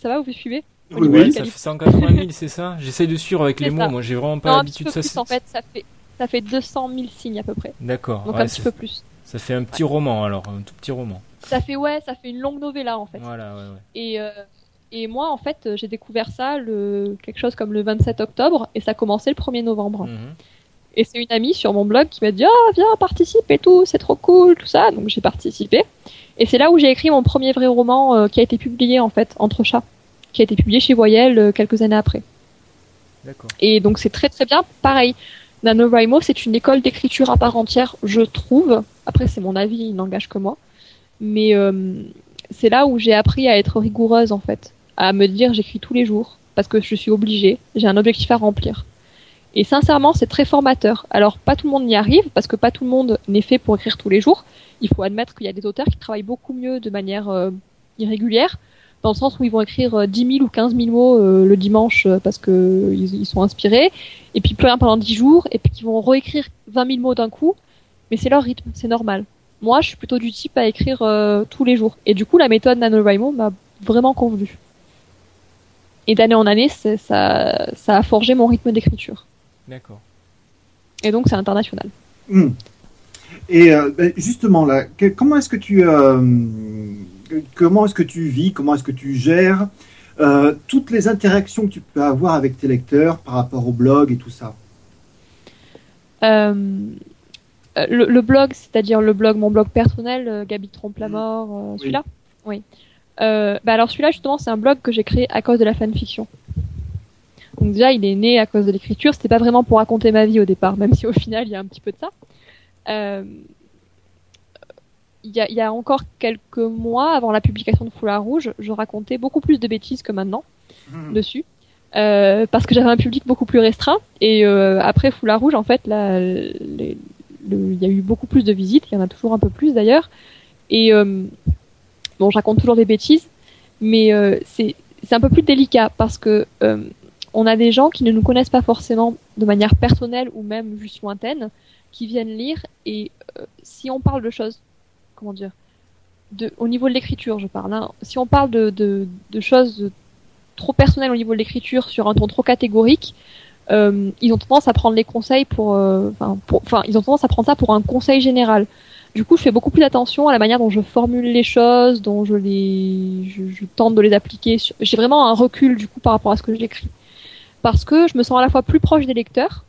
[SPEAKER 3] Ça va, vous suivez?
[SPEAKER 1] Oui, oui, ça fait 180 000, c'est ça? J'essaye de suivre avec les ça. mots, moi j'ai vraiment pas l'habitude
[SPEAKER 3] de ça. en fait, ça fait ça fait 200 000 signes à peu près.
[SPEAKER 1] D'accord.
[SPEAKER 3] Donc ouais, un petit peu plus.
[SPEAKER 1] Ça fait un petit ouais. roman alors, un tout petit roman.
[SPEAKER 3] Ça fait ouais, ça fait une longue novella en fait.
[SPEAKER 1] Voilà, ouais, ouais.
[SPEAKER 3] Et euh, et moi en fait, j'ai découvert ça le quelque chose comme le 27 octobre et ça commençait le 1er novembre. Mm -hmm. Et c'est une amie sur mon blog qui m'a dit ah viens participe et tout, c'est trop cool tout ça. Donc j'ai participé. Et c'est là où j'ai écrit mon premier vrai roman euh, qui a été publié en fait entre chats, qui a été publié chez Voyelle euh, quelques années après.
[SPEAKER 1] D'accord.
[SPEAKER 3] Et donc c'est très très bien. Pareil, NaNoWriMo, c'est une école d'écriture à part entière, je trouve. Après, c'est mon avis, il n'engage que moi. Mais euh, c'est là où j'ai appris à être rigoureuse, en fait. À me dire, j'écris tous les jours, parce que je suis obligée, j'ai un objectif à remplir. Et sincèrement, c'est très formateur. Alors, pas tout le monde y arrive, parce que pas tout le monde n'est fait pour écrire tous les jours. Il faut admettre qu'il y a des auteurs qui travaillent beaucoup mieux de manière euh, irrégulière, dans le sens où ils vont écrire 10 euh, 000 ou 15 000 mots euh, le dimanche parce que ils, sont inspirés, et puis plus rien pendant 10 jours, et puis ils vont réécrire 20 000 mots d'un coup. Mais c'est leur rythme, c'est normal. Moi, je suis plutôt du type à écrire tous les jours. Et du coup, la méthode NaNoWriMo m'a vraiment convenu. Et d'année en année, ça, ça a forgé mon rythme d'écriture.
[SPEAKER 1] D'accord.
[SPEAKER 3] Et donc c'est international.
[SPEAKER 2] Hmm. Et euh, ben, justement là, comment est-ce que tu euh, comment est-ce que tu vis, comment est-ce que tu gères euh, toutes les interactions que tu peux avoir avec tes lecteurs par rapport au blog et tout ça
[SPEAKER 3] le, blog, c'est-à-dire le blog, mon blog personnel, Gabi trompe la mort, celui-là? Oui. Bah alors celui-là justement, c'est un blog que j'ai créé à cause de la fanfiction. Donc déjà, il est né à cause de l'écriture. C'était pas vraiment pour raconter ma vie au départ, même si au final, il y a un petit peu de ça. Euh, il, y a, encore quelques mois, avant la publication de Foulard Rouge, je racontais beaucoup plus de bêtises que maintenant hmm. dessus. Euh, parce que j'avais un public beaucoup plus restreint. Et euh, après Foulard Rouge, en fait, là, il y a eu beaucoup plus de visites. Il y en a toujours un peu plus d'ailleurs. Et bon, je raconte toujours des bêtises, mais c'est un peu plus délicat parce que on a des gens qui ne nous connaissent pas forcément de manière personnelle ou même juste lointaine, qui viennent lire et euh, si on parle de choses, comment dire, de, au niveau de l'écriture, je parle. Hein, si on parle de, de, choses trop personnelles au niveau de l'écriture sur un ton trop catégorique, euh, ils ont tendance à prendre les conseils pour, euh, enfin, ils ont tendance à prendre ça pour un conseil général. Du coup, je fais beaucoup plus attention à la manière dont je formule les choses, dont je les, je, je tente de les appliquer. J'ai vraiment un recul du coup par rapport à ce que j'écris parce que je me sens à la fois plus proche des lecteurs,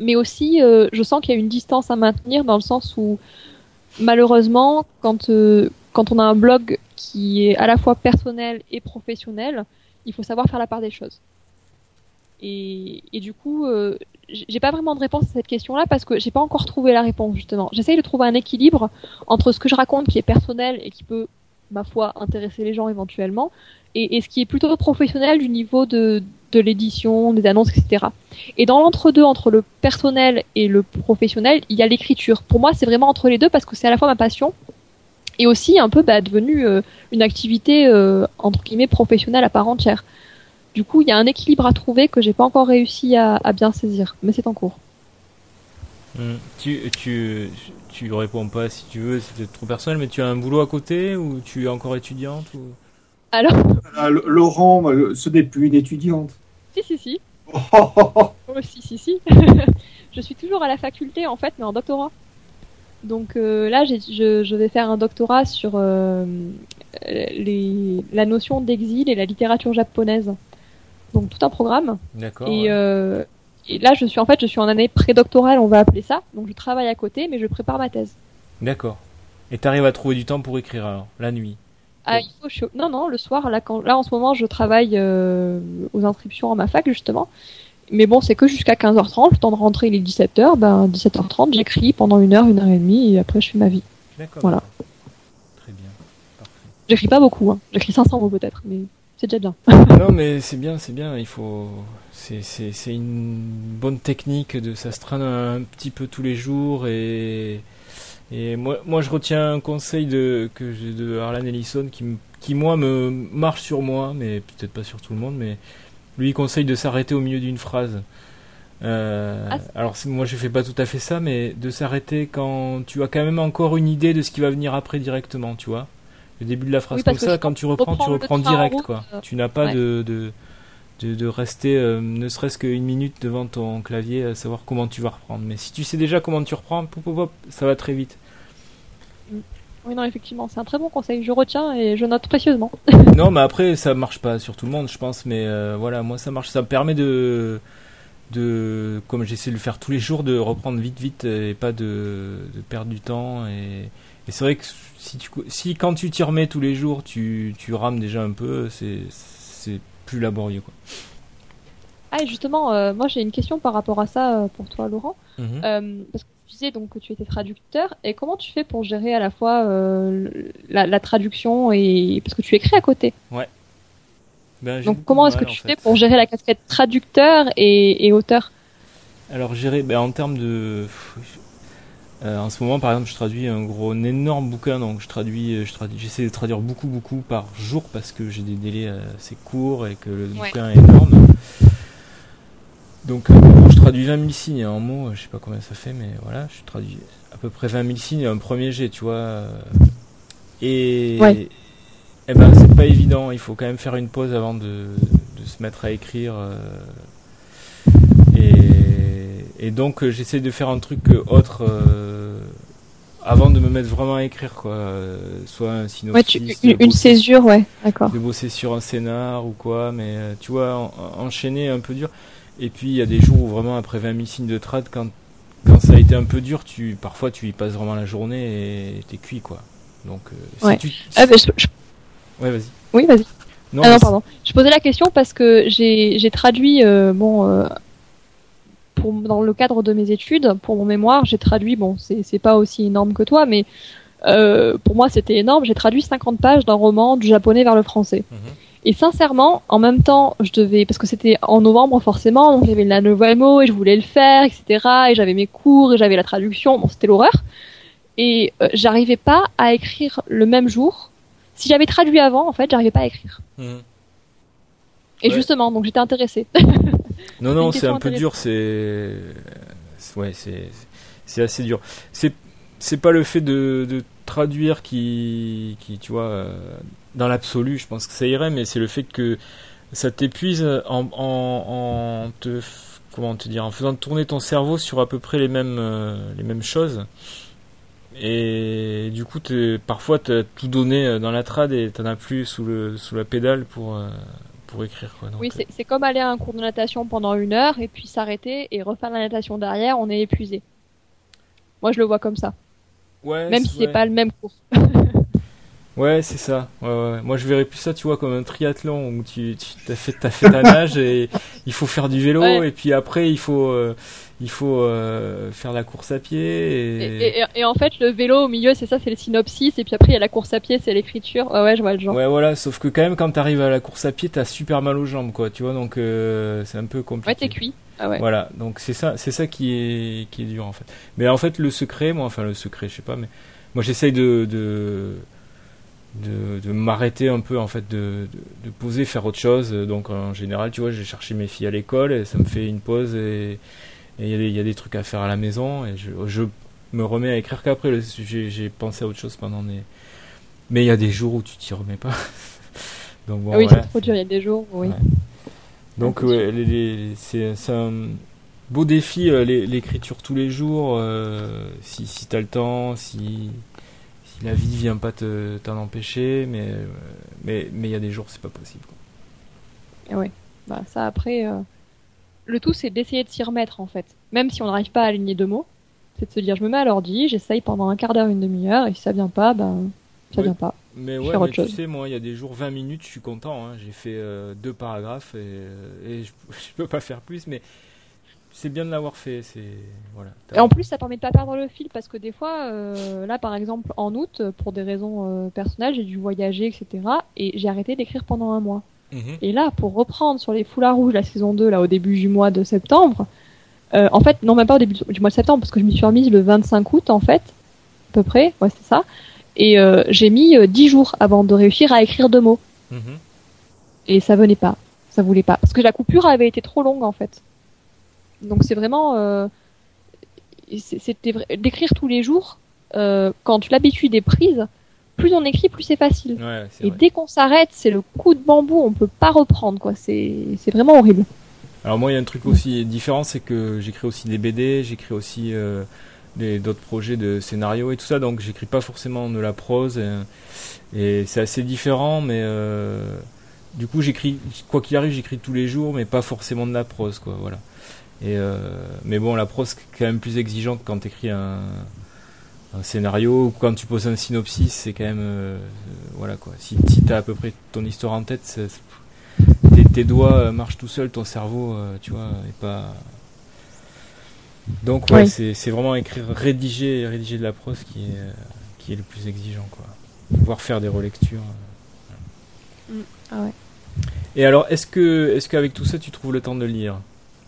[SPEAKER 3] mais aussi euh, je sens qu'il y a une distance à maintenir dans le sens où malheureusement quand euh, quand on a un blog qui est à la fois personnel et professionnel, il faut savoir faire la part des choses. Et, et du coup, euh, j'ai pas vraiment de réponse à cette question-là parce que j'ai pas encore trouvé la réponse justement. J'essaye de trouver un équilibre entre ce que je raconte qui est personnel et qui peut, ma foi, intéresser les gens éventuellement, et, et ce qui est plutôt professionnel du niveau de, de l'édition, des annonces, etc. Et dans l'entre-deux, entre le personnel et le professionnel, il y a l'écriture. Pour moi, c'est vraiment entre les deux parce que c'est à la fois ma passion et aussi un peu bah, devenu euh, une activité euh, entre guillemets professionnelle à part entière. Du coup, il y a un équilibre à trouver que j'ai pas encore réussi à, bien saisir, mais c'est en cours.
[SPEAKER 1] Hum, tu, tu, tu réponds pas si tu veux, c'est trop personnel, mais tu as un boulot à côté ou tu es encore étudiante ou...
[SPEAKER 3] Alors
[SPEAKER 2] ah, Laurent, ce n'est plus une étudiante.
[SPEAKER 3] Si, si, si. oh, si, si, si. je suis toujours à la faculté, en fait, mais en doctorat. Donc euh, là, je, je, vais faire un doctorat sur euh, les, la notion d'exil et la littérature japonaise. Donc tout un programme.
[SPEAKER 1] D'accord.
[SPEAKER 3] Et, euh, et, là, je suis en fait, je suis en année prédoctorale, on va appeler ça. Donc je travaille à côté, mais je prépare ma thèse.
[SPEAKER 1] D'accord. Et tu arrives à trouver du temps pour écrire alors, la nuit?
[SPEAKER 3] Ah, il faut Non, non, le soir, là, quand... là en ce moment, je travaille euh, aux inscriptions à ma fac, justement. Mais bon, c'est que jusqu'à 15h30, le temps de rentrer, il est 17h. Ben, 17h30, j'écris pendant une heure, une heure et demie, et après, je fais ma vie.
[SPEAKER 1] D'accord.
[SPEAKER 3] Voilà.
[SPEAKER 1] Très bien. Parfait.
[SPEAKER 3] J'écris pas beaucoup, hein. J'écris 500 mots peut-être, mais c'est déjà bien.
[SPEAKER 1] non, mais c'est bien, c'est bien. Il faut. C'est une bonne technique de s'astreindre un petit peu tous les jours et et moi, moi, je retiens un conseil de, que de Harlan Ellison qui, qui, moi, me marche sur moi, mais peut-être pas sur tout le monde, mais lui, il conseille de s'arrêter au milieu d'une phrase. Euh, ah, alors, moi, je fais pas tout à fait ça, mais de s'arrêter quand tu as quand même encore une idée de ce qui va venir après directement, tu vois. Le début de la phrase comme ça, quand tu reprends, tu reprends direct, quoi. Euh, tu n'as pas de, de, de, rester euh, ne serait-ce qu'une minute devant ton clavier à savoir comment tu vas reprendre. Mais si tu sais déjà comment tu reprends, ça va très vite.
[SPEAKER 3] Oui, non, effectivement, c'est un très bon conseil. Je retiens et je note précieusement.
[SPEAKER 1] non, mais après, ça marche pas sur tout le monde, je pense. Mais euh, voilà, moi, ça marche. Ça me permet de, de comme j'essaie de le faire tous les jours, de reprendre vite, vite et pas de, de perdre du temps. Et, et c'est vrai que si, tu, si quand tu t'y remets tous les jours, tu, tu rames déjà un peu, c'est plus laborieux. Quoi.
[SPEAKER 3] Ah, et justement, euh, moi j'ai une question par rapport à ça euh, pour toi, Laurent.
[SPEAKER 1] Mhm.
[SPEAKER 3] Euh, parce que tu disais donc que tu étais traducteur, et comment tu fais pour gérer à la fois la, traduction et parce que tu écris à côté?
[SPEAKER 1] Ouais.
[SPEAKER 3] Ben, Donc comment est-ce que tu fais pour gérer la casquette traducteur et, auteur?
[SPEAKER 1] Alors gérer, ben, en termes de, euh, en ce moment, par exemple, je traduis un gros, un énorme bouquin, donc je traduis, euh, je traduis, j'essaie de traduire beaucoup, beaucoup par jour parce que j'ai des délais assez courts et que le bouquin est énorme. Donc, euh, je traduis 20 000 signes en mots, je sais pas combien ça fait, mais voilà, je traduis à peu près 20 000 signes un premier jet, tu vois. Et, et eh ben, c'est pas évident, il faut quand même faire une pause avant de, de se mettre à écrire. et, et, donc, j'essaie de faire un truc autre avant de me mettre vraiment à écrire quoi. Euh, soit un synopsis
[SPEAKER 3] une, césure ouais d'accord.
[SPEAKER 1] de bosser sur un scénar ou quoi mais euh, tu vois enchaîner un peu dur. Et puis il y a des jours où vraiment après 20 000 signes de trad quand quand ça a été un peu dur tu parfois tu y passes vraiment la journée et t'es cuit quoi. Donc
[SPEAKER 3] euh, ouais. Ah,
[SPEAKER 1] ouais vas-y.
[SPEAKER 3] Oui vas-y. Non, ah non pardon. Je posais la question parce que j'ai j'ai traduit bon dans le cadre de mes études, pour mon mémoire, j'ai traduit, bon, c'est pas aussi énorme que toi, mais euh, pour moi c'était énorme, j'ai traduit 50 pages d'un roman du japonais vers le français. Mhm. Et sincèrement, en même temps, je devais, parce que c'était en novembre forcément, donc j'avais la nouvelle mot et je voulais le faire, etc. Et j'avais mes cours et j'avais la traduction, bon, c'était l'horreur. Et euh, j'arrivais pas à écrire le même jour. Si j'avais traduit avant, en fait, j'arrivais pas à écrire. Mhm. Et justement, donc j'étais intéressée.
[SPEAKER 1] Non, non, c'est un peu dur. C'est ouais, c'est c'est assez dur. C'est c'est pas le fait de, de traduire qui qui tu vois euh, dans l'absolu, je pense que ça irait, mais c'est le fait que ça t'épuise en, en, en, te comment te dire en faisant tourner ton cerveau sur à peu près les mêmes euh, les mêmes choses. Et du coup, parfois, tu as tout donné euh, dans la trad et t'en as plus sous, le, sous la pédale pour, écrire. Quoi.
[SPEAKER 3] oui, euh, c'est comme aller à un cours de natation pendant une heure et puis s'arrêter et refaire la natation derrière, on est épuisé. Moi, je le vois comme ça. Ouais, Même si c'est pas le même cours.
[SPEAKER 1] ouais, c'est ça. Moi, je verrais plus ça, tu vois, comme un triathlon où tu, tu as, fait, as fait ta nage et il faut faire du vélo et puis après, il faut. Euh, il faut euh, faire la course à pied.
[SPEAKER 3] Et... en fait, le vélo au milieu, c'est ça, c'est le synopsis, et puis après, il y a la course à pied, c'est l'écriture. ouais, je vois le genre.
[SPEAKER 1] Ouais, voilà, sauf que quand même, quand t'arrives à la course à pied, t'as super mal aux jambes, quoi, tu vois, donc euh, c'est un peu compliqué.
[SPEAKER 3] Ouais, t'es cuit. Ah ouais.
[SPEAKER 1] Voilà, donc c'est ça, c'est ça qui est, qui est dur, en fait. Mais en fait, le secret, moi, enfin, le secret, je sais pas, mais moi, j'essaye de, de de, m'arrêter un peu en fait de, de, poser faire autre chose donc en général tu vois j'ai cherché mes filles à l'école et ça me fait une pause et, il y, a des trucs à faire à la maison et je, je me remets à écrire qu'après. J'ai pensé à autre chose pendant des. Mais il y a des jours où tu t'y remets pas.
[SPEAKER 3] Donc bon, oui, c'est trop dur, il y a des jours, oui.
[SPEAKER 1] Donc c'est un beau défi euh, l'écriture tous les jours. Euh, si si tu as le temps, si, si la vie vient pas t'en empêcher, mais euh, mais mais il y a des jours c'est pas possible.
[SPEAKER 3] Oui, bah ça après le tout, c'est d'essayer de s'y remettre, en fait. Même si on n'arrive pas à aligner deux mots, c'est de se dire, je me mets à l'ordi, j'essaye pendant un quart d'heure, une demi-heure, et si ça vient pas, ben, ça vient pas.
[SPEAKER 1] Mais ouais, mais tu sais, moi, il y a des jours, 20 minutes, je suis content. Hein. J'ai fait euh, deux paragraphes et, euh, je, je, peux pas faire plus, mais c'est bien de l'avoir fait. C'est voilà.
[SPEAKER 3] Et en plus, ça permet de pas perdre le fil parce que des fois, euh, là, par exemple, en août, pour des raisons personnelles, j'ai dû voyager, etc. Et j'ai arrêté d'écrire pendant un mois. Mhm. Et là, pour reprendre sur les foulards rouges, la saison 2, là, au début du mois de septembre, euh, en fait, non, même pas au début du mois de septembre, parce que je m'y suis remise le 25 août, en fait, à peu près, ouais, c'est ça. Et euh, j'ai mis euh, 10 jours avant de réussir à écrire deux mots. Mhm. Et ça venait pas, ça voulait pas. Parce que la coupure avait été trop longue, en fait. Donc c'est vraiment... Euh, c'était d'écrire tous les jours, euh, quand l'habitude est prise, plus on écrit, plus c'est facile. et dès qu'on s'arrête, c'est le coup de bambou, on peut pas reprendre, quoi. C'est, c'est vraiment horrible.
[SPEAKER 1] Alors moi, il y a un truc aussi différent, c'est que j'écris aussi des BD, j'écris aussi euh, d'autres projets de scénario et tout ça, donc j'écris pas forcément de la prose, et, c'est assez différent, mais euh, du coup, j'écris, quoi qu'il arrive, j'écris tous les jours, mais pas forcément de la prose, quoi, voilà. Et euh, mais bon, la prose, c'est quand même plus exigeante quand t'écris un un scénario, quand tu poses un synopsis, c'est quand même euh, voilà quoi. Si, si tu as à peu près ton histoire en tête, tes, doigts euh, marchent tout seul, ton cerveau, tu vois, est pas. Donc ouais, c'est vraiment écrire, rédiger, rédiger de la prose qui est qui est le plus exigeant quoi. Pouvoir faire des relectures.
[SPEAKER 3] Mm. Ah ouais.
[SPEAKER 1] Et alors, est-ce que, est-ce qu'avec tout ça, tu trouves le temps de lire?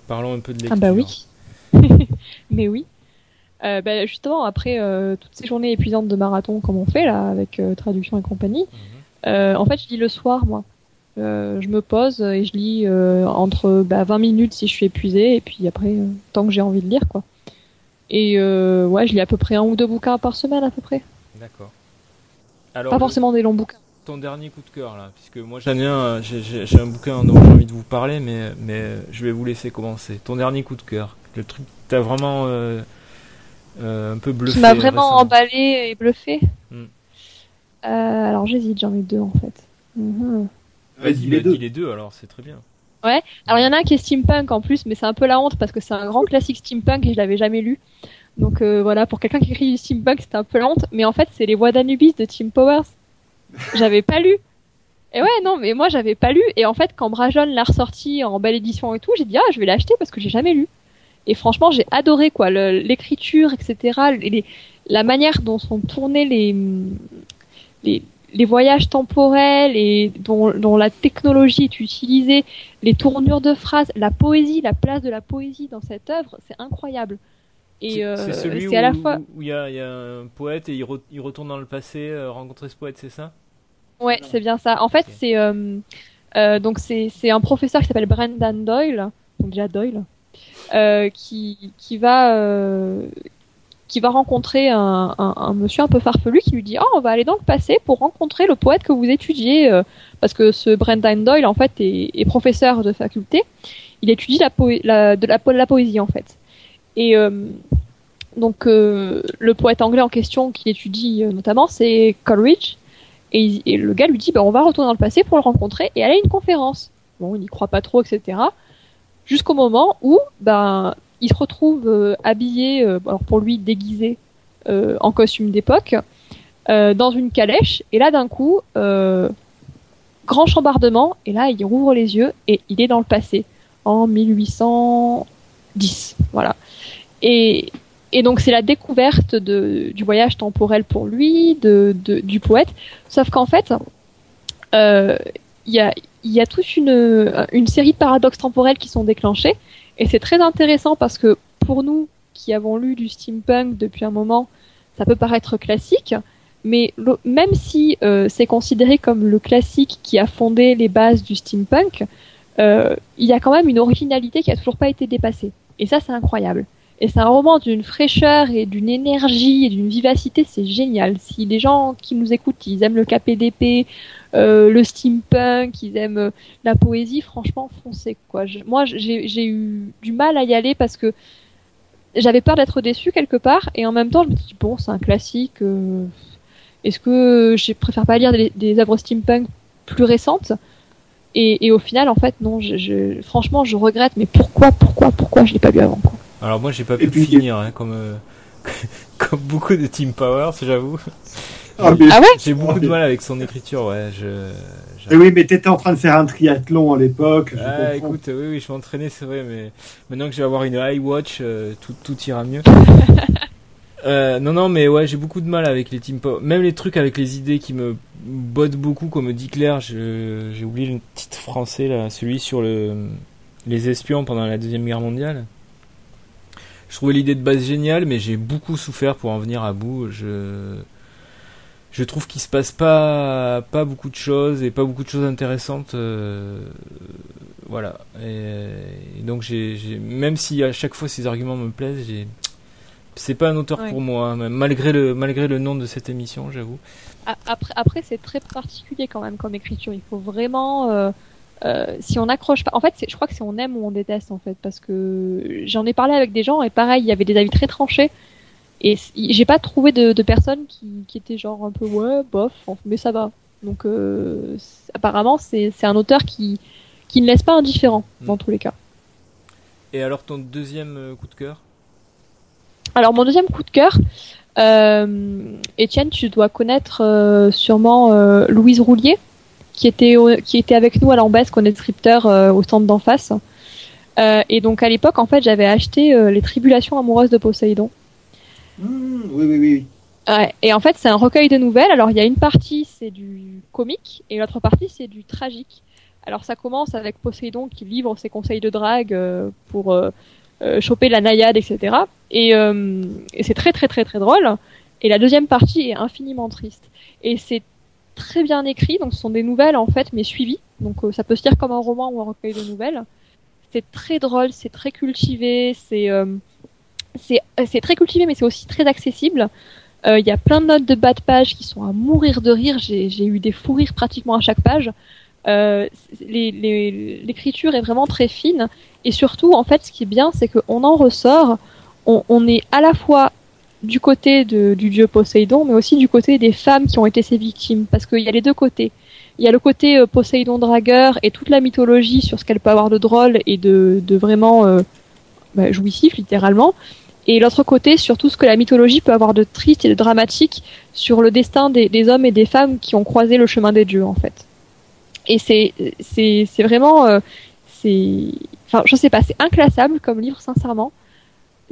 [SPEAKER 1] Parlons un peu de lecture.
[SPEAKER 3] Ah bah oui. Mais oui. Euh, bah, justement, après euh, toutes ces journées épuisantes de marathon comme on fait là, avec euh, traduction et compagnie, mhm. en fait, je lis le soir, moi. je me pose et je lis entre bah, 20 minutes si je suis épuisée, et puis après, tant que j'ai envie de lire, quoi. Et ouais, je lis à peu près un ou deux bouquins par semaine, à peu près.
[SPEAKER 1] D'accord.
[SPEAKER 3] Pas forcément des longs bouquins
[SPEAKER 1] ton dernier coup de cœur là Puisque moi j'en ai un, j'ai un bouquin dont j'ai envie de vous parler, mais, mais je vais vous laisser commencer. Ton dernier coup de cœur, le truc que t'as vraiment euh, euh, un peu bluffé.
[SPEAKER 3] Qui m'a vraiment emballé et bluffé. Hmm. Euh, alors j'hésite, j'en ai deux en fait.
[SPEAKER 1] Mhm. Vas-y, les, deux. les deux alors, c'est très bien.
[SPEAKER 3] Ouais, alors il y en a un qui est steampunk en plus, mais c'est un peu la honte parce que c'est un grand classique steampunk et je l'avais jamais lu. Donc voilà, pour quelqu'un qui écrit du steampunk, c'était un peu la honte, mais en fait c'est Les Voix d'Anubis de Tim Powers. J'avais pas lu. Et ouais, non, mais moi j'avais pas lu. Et en fait, quand Brajon l'a ressorti en belle édition et tout, j'ai dit ah, je vais l'acheter parce que j'ai jamais lu. Et franchement, j'ai adoré quoi, l'écriture, etc. Les, la manière dont sont tournés les, les, les voyages temporels et dont, dont, la technologie est utilisée, les tournures de phrases, la poésie, la place de la poésie dans cette œuvre, c'est incroyable.
[SPEAKER 1] Et c'est euh, celui où, à la fois où il y a, y a, un poète et il, il, retourne dans le passé euh, rencontrer ce poète, c'est ça?
[SPEAKER 3] Ouais, c'est bien ça. En fait, c'est euh, euh donc c'est c'est un professeur qui s'appelle Brendan Doyle, donc déjà Doyle, euh, qui qui va qui va rencontrer un, un, un, monsieur un peu farfelu qui lui dit oh on va aller dans le passé pour rencontrer le poète que vous étudiez parce que ce Brendan Doyle en fait est, est professeur de faculté il étudie la, la de la, la poésie en fait et euh, donc euh, le poète anglais en question qu'il étudie euh, notamment, c'est Coleridge. Et, le gars lui dit, bah, on va retourner dans le passé pour le rencontrer et aller à une conférence. Bon, il n'y croit pas trop, etc. Jusqu'au moment où, ben, il se retrouve habillé, alors pour lui déguisé en costume d'époque, dans une calèche. Et là, d'un coup, grand chambardement. Et là, il rouvre les yeux et il est dans le passé, en 1810. Voilà. Et, et donc c'est la découverte de, du voyage temporel pour lui, de, de du poète. Sauf qu'en fait, euh, il y, a, y a toute une, une série de paradoxes temporels qui sont déclenchés. Et c'est très intéressant parce que pour nous qui avons lu du steampunk depuis un moment, ça peut paraître classique. Mais même si euh, c'est considéré comme le classique qui a fondé les bases du steampunk, euh, il y a quand même une originalité qui a toujours pas été dépassée. Et ça, c'est incroyable. Et c'est un roman d'une fraîcheur et d'une énergie et d'une vivacité, c'est génial. Si les gens qui nous écoutent, ils aiment le KPDP, euh, le steampunk, ils aiment euh, la poésie, franchement, foncez quoi. moi, j'ai eu du mal à y aller parce que j'avais peur d'être déçu quelque part, et en même temps, je me dis bon, c'est un classique. Euh, est-ce que je préfère pas lire des, œuvres steampunk plus récentes? Et, et, au final, en fait, non. Je, je, franchement, je regrette. Mais pourquoi, pourquoi, pourquoi je l'ai pas lu avant quoi
[SPEAKER 1] alors moi j'ai pas pu finir hein, comme euh, comme beaucoup de Team Powers, j'avoue.
[SPEAKER 3] Ah, ah ouais
[SPEAKER 1] J'ai beaucoup de mal avec son écriture, ouais. Je,
[SPEAKER 2] je... oui, mais t'étais en train de faire un triathlon à l'époque.
[SPEAKER 1] Ah, écoute, oui, oui, je m'entraînais, c'est vrai, mais maintenant que je vais avoir une iWatch, euh, tout, tout ira mieux. euh, non, non, mais ouais, j'ai beaucoup de mal avec les Team Powers. Même les trucs avec les idées qui me bottent beaucoup, comme dit Claire, j'ai oublié le titre français, là, celui sur le, les espions pendant la Deuxième Guerre mondiale. Je trouvais l'idée de base géniale, mais j'ai beaucoup souffert pour en venir à bout. Je, je trouve qu'il se passe pas, pas beaucoup de choses et pas beaucoup de choses intéressantes. Euh, voilà. Et, donc, j'ai, même si à chaque fois ces arguments me plaisent, j'ai, c'est pas un auteur pour moi, hein, malgré le, malgré le nom de cette émission, j'avoue.
[SPEAKER 3] Après, après c'est très particulier quand même comme écriture. Il faut vraiment. Euh, euh, si on accroche pas, en fait, je crois que c'est on aime ou on déteste en fait, parce que j'en ai parlé avec des gens et pareil, il y avait des avis très tranchés et j'ai pas trouvé de, de personnes qui, qui, étaient genre un peu ouais, bof, mais ça va. Donc euh, apparemment, c'est un auteur qui qui ne laisse pas indifférent dans hmm. tous les cas.
[SPEAKER 1] Et alors ton deuxième euh, coup de cœur?
[SPEAKER 3] Alors mon deuxième coup de cœur, euh, Étienne, tu dois connaître sûrement Louise Roulier qui était qui était avec nous à l'Ambesque, qu'on est scripteur euh, au centre d'en face. Euh, et donc à l'époque, en fait, j'avais acheté euh, les Tribulations amoureuses de Poséidon.
[SPEAKER 2] Mmh, oui, oui, oui.
[SPEAKER 3] Ouais, et en fait, c'est un recueil de nouvelles. Alors, il y a une partie, c'est du comique, et l'autre partie, c'est du tragique. Alors ça commence avec Poséidon qui livre ses conseils de drague euh, pour euh, euh, choper la naïade, etc. Et, et c'est très très très très drôle. Et la deuxième partie est infiniment triste. Et c'est très bien écrit, donc ce sont des nouvelles en fait, mais suivies. Donc ça peut se lire comme un roman ou un recueil de nouvelles. C'est très drôle, c'est très cultivé, c'est c'est très cultivé, mais c'est aussi très accessible. Il y a plein de notes de bas de page qui sont à mourir de rire. J'ai eu des fous rires pratiquement à chaque page. Euh, l'écriture est vraiment très fine et surtout en fait ce qui est bien c'est qu'on en ressort on, on, est à la fois du côté de, du dieu Poséidon mais aussi du côté des femmes qui ont été ses victimes parce qu'il y a les deux côtés. Il y a le côté euh, Poséidon dragueur et toute la mythologie sur ce qu'elle peut avoir de drôle et de, de vraiment euh, bah, jouissif littéralement et l'autre côté sur tout ce que la mythologie peut avoir de triste et de dramatique sur le destin des, hommes et des femmes qui ont croisé le chemin des dieux en fait. Et c'est vraiment euh, c'est enfin je sais pas c'est inclassable comme livre sincèrement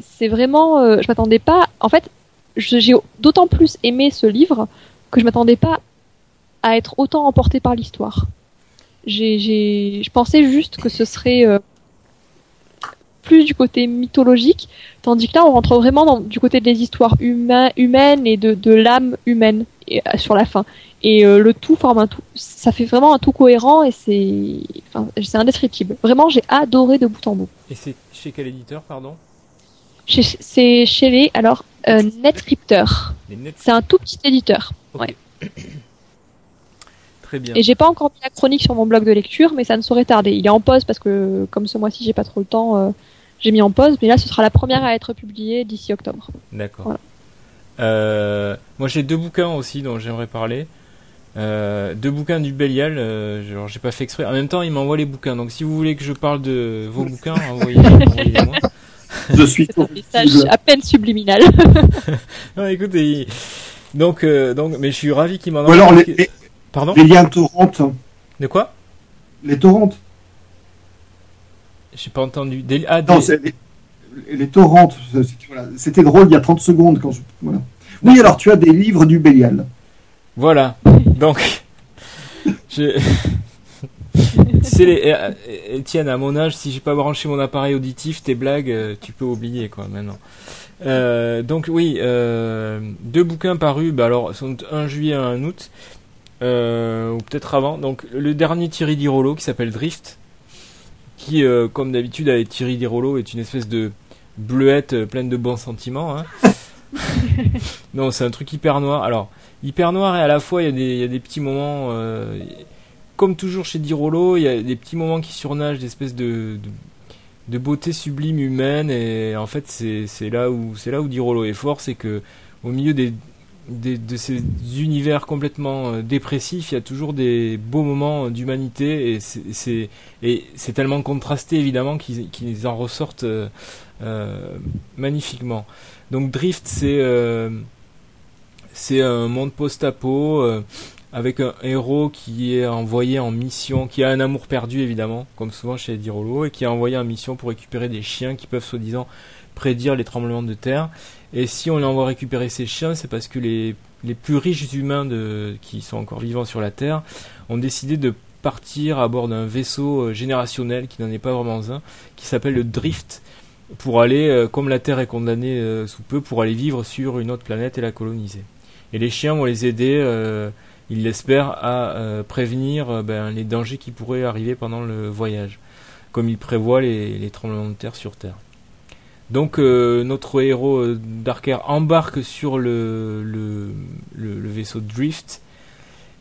[SPEAKER 3] c'est vraiment euh, je m'attendais pas en fait j'ai d'autant plus aimé ce livre que je m'attendais pas à être autant emporté par l'histoire j'ai je pensais juste que ce serait euh, plus du côté mythologique, tandis que là on rentre vraiment dans, du côté des histoires humain, humaines et de, de l'âme humaine et, sur la fin. Et euh, le tout forme un tout. Ça fait vraiment un tout cohérent et c'est, enfin, c'est indescriptible. Vraiment, j'ai adoré de bout en bout.
[SPEAKER 1] Et c'est chez quel éditeur, pardon?
[SPEAKER 3] C'est chez les alors euh. C'est un tout petit éditeur. Ouais.
[SPEAKER 1] Très bien.
[SPEAKER 3] Et j'ai pas encore mis la chronique sur mon blog de lecture, mais ça ne saurait tarder. Il est en pause parce que comme ce mois-ci j'ai pas trop le temps, euh, j'ai mis en pause. Mais là, ce sera la première à être publiée d'ici octobre.
[SPEAKER 1] D'accord. Voilà. Euh, moi, j'ai deux bouquins aussi dont j'aimerais parler. Euh, deux bouquins du Bélial, euh, genre j'ai pas fait exprès. En même temps, il m'envoie les bouquins. Donc si vous voulez que je parle de vos bouquins, envoyez-les-moi.
[SPEAKER 2] Je suis
[SPEAKER 3] un message à peine subliminal.
[SPEAKER 1] non, écoutez, donc euh, donc, mais je suis ravi qu'il m'en envoie.
[SPEAKER 2] alors les,
[SPEAKER 1] pardon.
[SPEAKER 2] Les liens torrents.
[SPEAKER 1] De quoi
[SPEAKER 2] Les torrents.
[SPEAKER 1] J'ai pas entendu. Des... Ah,
[SPEAKER 2] non, les, les torrents. C'était drôle il y a 30 secondes quand je. Voilà. Oui, alors tu as des livres du Bélial.
[SPEAKER 1] Voilà. Donc, je... c'est les... Euh, Étienne, à mon âge, si j'ai pas branché mon appareil auditif, tes blagues, euh, tu peux oublier quoi maintenant. Euh, donc oui, euh, deux bouquins parus, bah alors sont un juillet et un août, euh, ou peut-être avant. Donc le dernier Thierry Dirolo qui s'appelle Drift, qui comme d'habitude avec Thierry Dirolo est une espèce de bleuette pleine de bons sentiments. Hein. non, c'est un truc hyper noir. Alors hyper noir et à la fois il y a des, il y a des petits moments euh, comme toujours chez Dirolo il y a des petits moments qui surnagent des espèces de, de, de beauté sublime humaine et en fait c'est, là où c'est là où Dirolo est fort c'est que au milieu des, de ces univers complètement euh, dépressifs il y a toujours des beaux moments d'humanité et c'est, tellement contrasté évidemment qu'ils, en ressortent euh, euh, magnifiquement. Donc Drift c'est euh, c'est un monde post-apo avec un héros qui est envoyé en mission, qui a un amour perdu évidemment, comme souvent chez Dirolo, et qui est envoyé en mission pour récupérer des chiens qui peuvent soi-disant prédire les tremblements de terre. Et si on l'envoie récupérer ces chiens, c'est parce que les, plus riches humains de, qui sont encore vivants sur la Terre ont décidé de partir à bord d'un vaisseau euh, générationnel qui n'en est pas vraiment un, qui s'appelle le Drift, pour aller, euh, comme la Terre est condamnée sous peu, pour aller vivre sur une autre planète et la coloniser. Et les chiens vont les aider, euh, ils l'espèrent, à euh, prévenir euh, ben, les dangers qui pourraient arriver pendant le voyage, comme ils prévoient les, tremblements de terre sur Terre. Donc notre héros Darker embarque sur le, vaisseau Drift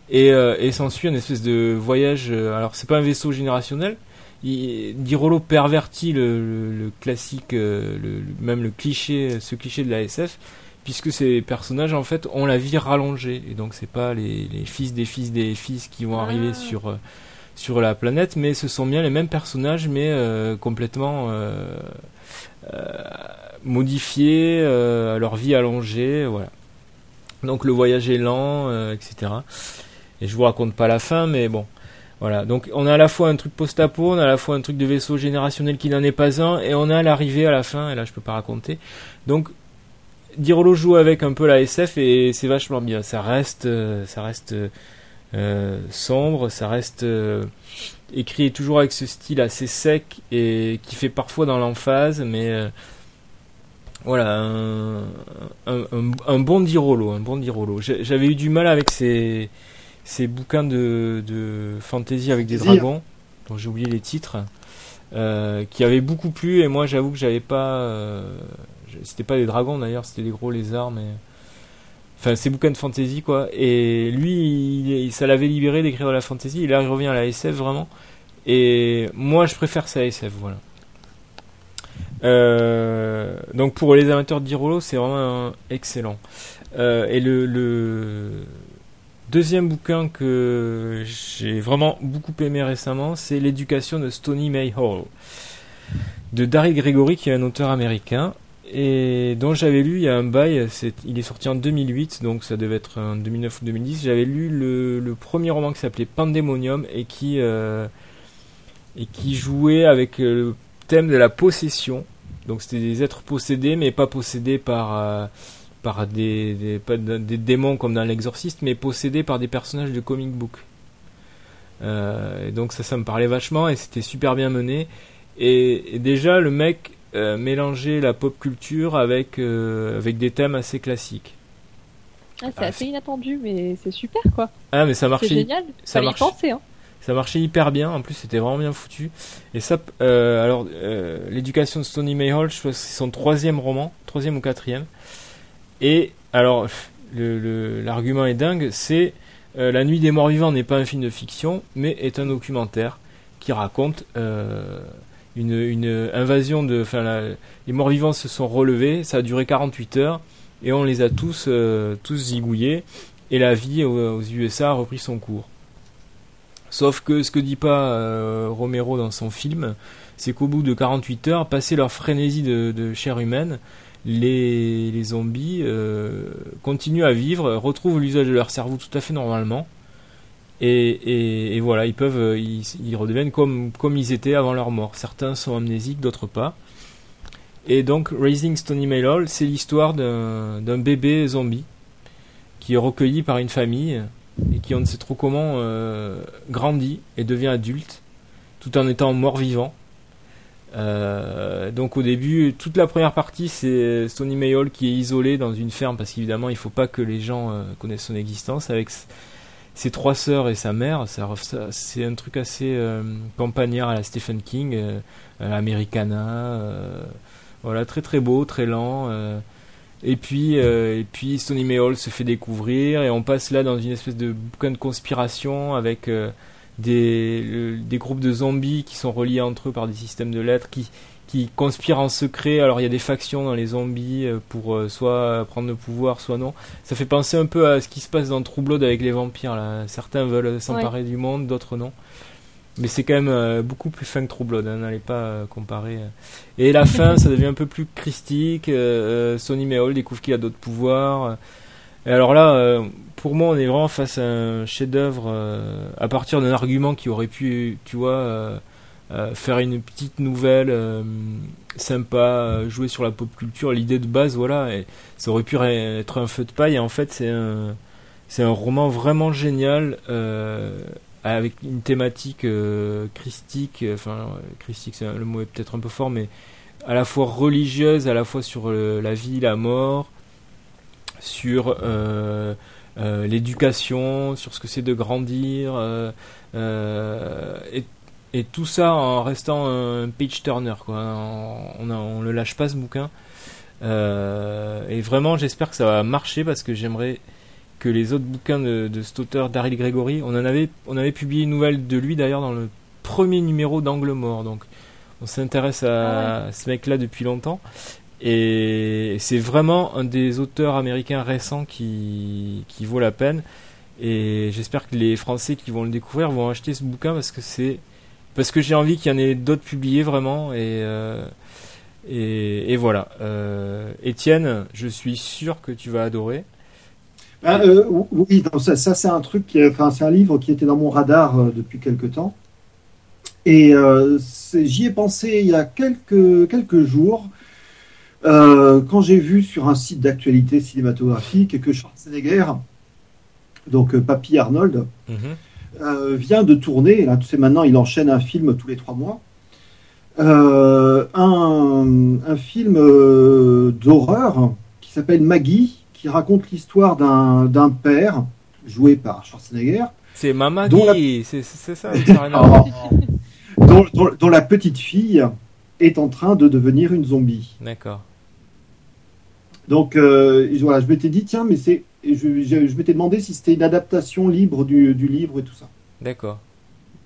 [SPEAKER 1] et, et s'ensuit un espèce de voyage. alors c'est pas un vaisseau générationnel. Dirolo pervertit le, classique, même le cliché, ce cliché de la SF puisque ces personnages en fait ont la vie rallongée et donc c'est pas les, les, fils des fils des fils qui vont arriver ah. sur euh, sur la planète mais ce sont bien les mêmes personnages mais euh, complètement euh, modifiés leur vie allongée voilà donc le voyage est lent etc et je vous raconte pas la fin mais bon voilà, donc on a à la fois un truc post-apo, on a à la fois un truc de vaisseau générationnel qui n'en est pas un, et on a l'arrivée à la fin, et là je peux pas raconter. Donc Dirolo joue avec un peu la SF et c'est vachement bien. Ça reste, euh, ça reste euh, sombre, ça reste. Euh, écrit toujours avec ce style assez sec et qui fait parfois dans l'emphase, mais voilà, un, un, bon Dirolo, un bon Dirolo. J'avais eu du mal avec ces, ces bouquins de, de fantasy avec des dragons, dont j'ai oublié les titres, qui avaient beaucoup plu, et moi j'avoue que j'avais pas... C'était pas des dragons d'ailleurs, c'était des gros lézards, mais... Enfin, ces bouquins de fantasy, quoi. Et lui, ça l'avait libéré d'écrire de la fantasy, et là il revient à la SF, vraiment. Et moi je préfère ça à SF, voilà. Euh, donc pour les amateurs d'Irolo, c'est vraiment excellent. Euh, et le, deuxième bouquin que j'ai vraiment beaucoup aimé récemment, c'est L'éducation de Stony May Hall de Daryl Gregory, qui est un auteur américain et dont j'avais lu il y a un bail. il est sorti en 2008, donc ça devait être en 2009 ou 2010. J'avais lu le, premier roman qui s'appelait Pandemonium et qui euh, jouait avec le thème de la possession donc c'était des êtres possédés, mais pas possédés par, euh, des, démons comme dans l'exorciste, mais possédés par des personnages de comic book. Euh, et donc ça, ça me parlait vachement et c'était super bien mené. Et, déjà, le mec euh, mélangeait la pop culture avec, avec des thèmes assez classiques.
[SPEAKER 3] Ah, c'est ah, assez inattendu, mais c'est super quoi.
[SPEAKER 1] Ah, mais ça marchait. C'est
[SPEAKER 3] génial. Ça marche. penser, hein
[SPEAKER 1] ça marchait hyper bien. En plus, c'était vraiment bien foutu. Et ça, euh, alors, euh, l'éducation de Stony Mayhall, je crois que c'est son troisième roman, troisième ou quatrième. Et alors, l'argument est dingue. C'est euh, La Nuit des Morts Vivants n'est pas un film de fiction, mais est un documentaire qui raconte une, invasion de. Enfin, les morts vivants se sont relevés. Ça a duré 48 heures et on les a tous tous zigouillés. Et la vie aux USA a repris son cours. Sauf que ce que dit pas euh, Romero dans son film, c'est qu'au bout de 48 heures, passé leur frénésie de, chair humaine, les, zombies euh, continuent à vivre, retrouvent l'usage de leur cerveau tout à fait normalement. Et, voilà, ils peuvent, ils, redeviennent comme, comme ils étaient avant leur mort. Certains sont amnésiques, d'autres pas. Et donc, Raising Stony Hall, c'est l'histoire d'un bébé zombie qui est recueilli par une famille et qui on ne sait trop comment euh, grandit et devient adulte tout en étant mort vivant. Euh, donc au début, toute la première partie, c'est Stony Mayhall qui est isolé dans une ferme parce qu'évidemment, il faut pas que les gens euh, connaissent son existence avec ses trois sœurs et sa mère. C'est un truc assez campagnard à la Stephen King, à l'Americana. voilà, très très beau, très lent. Et puis, euh, et puis Stony Mayhall se fait découvrir et on passe là dans une espèce de bouquin de conspiration avec euh, des, des groupes de zombies qui sont reliés entre eux par des systèmes de lettres qui, qui conspirent en secret. Alors il y a des factions dans les zombies euh, pour soit prendre le pouvoir, soit non. Ça fait penser un peu à ce qui se passe dans True Blood avec les vampires. Là. Certains veulent s'emparer du monde, d'autres non. Mais c'est quand même euh, beaucoup plus fin que True Blood, hein, n'allez pas euh, comparer. Euh. Et la fin, ça devient un peu plus christique. Sonny Mayhall découvre qu'il a d'autres pouvoirs. Et alors là, pour moi, on est vraiment face à un chef-d'œuvre à partir d'un argument qui aurait pu, tu vois, faire une petite nouvelle sympa, jouer sur la pop culture, l'idée de base, voilà. Ça aurait pu être un feu de paille. En fait, c'est un, c'est un roman vraiment génial avec une thématique euh, christique, euh, enfin christique, le mot est peut-être un peu fort, mais à la fois religieuse, à la fois sur la vie, la mort, sur euh, l'éducation, sur ce que c'est de grandir, et, et, tout ça en restant un page turner, quoi. On, on, on le lâche pas ce bouquin. et vraiment, j'espère que ça va marcher parce que j'aimerais que les autres bouquins de, de cet auteur Daryl Gregory. On en avait, on avait publié une nouvelle de lui d'ailleurs dans le premier numéro d'Angle Mort. Donc on s'intéresse à ah ce mec-là depuis longtemps. Et c'est vraiment un des auteurs américains récents qui, qui vaut la peine. Et j'espère que les Français qui vont le découvrir vont acheter ce bouquin parce que c'est parce que j'ai envie qu'il y en ait d'autres publiés vraiment. Et, euh, et, et, voilà. Euh, Étienne, je suis sûr que tu vas adorer.
[SPEAKER 2] Ah, euh, oui, ça, c'est un truc, qui, enfin, c'est un livre qui était dans mon radar euh, depuis quelque temps. Et euh, j'y ai pensé il y a quelques, quelques jours, quand j'ai vu sur un site d'actualité cinématographique que Schwarzenegger, donc Papy Arnold, mhm. vient de tourner, là, tu sais, maintenant il enchaîne un film tous les trois mois, un, un, film d'horreur qui s'appelle Maggie, qui raconte l'histoire d'un père joué par Schwarzenegger.
[SPEAKER 1] C'est Mama Maggie, c'est ça.
[SPEAKER 2] dont, dont, la petite fille est en train de devenir une zombie.
[SPEAKER 1] D'accord.
[SPEAKER 2] Donc euh, voilà, je m'étais dit tiens, mais c'est, je, je, m'étais demandé si c'était une adaptation libre du, du, livre et tout ça.
[SPEAKER 1] D'accord.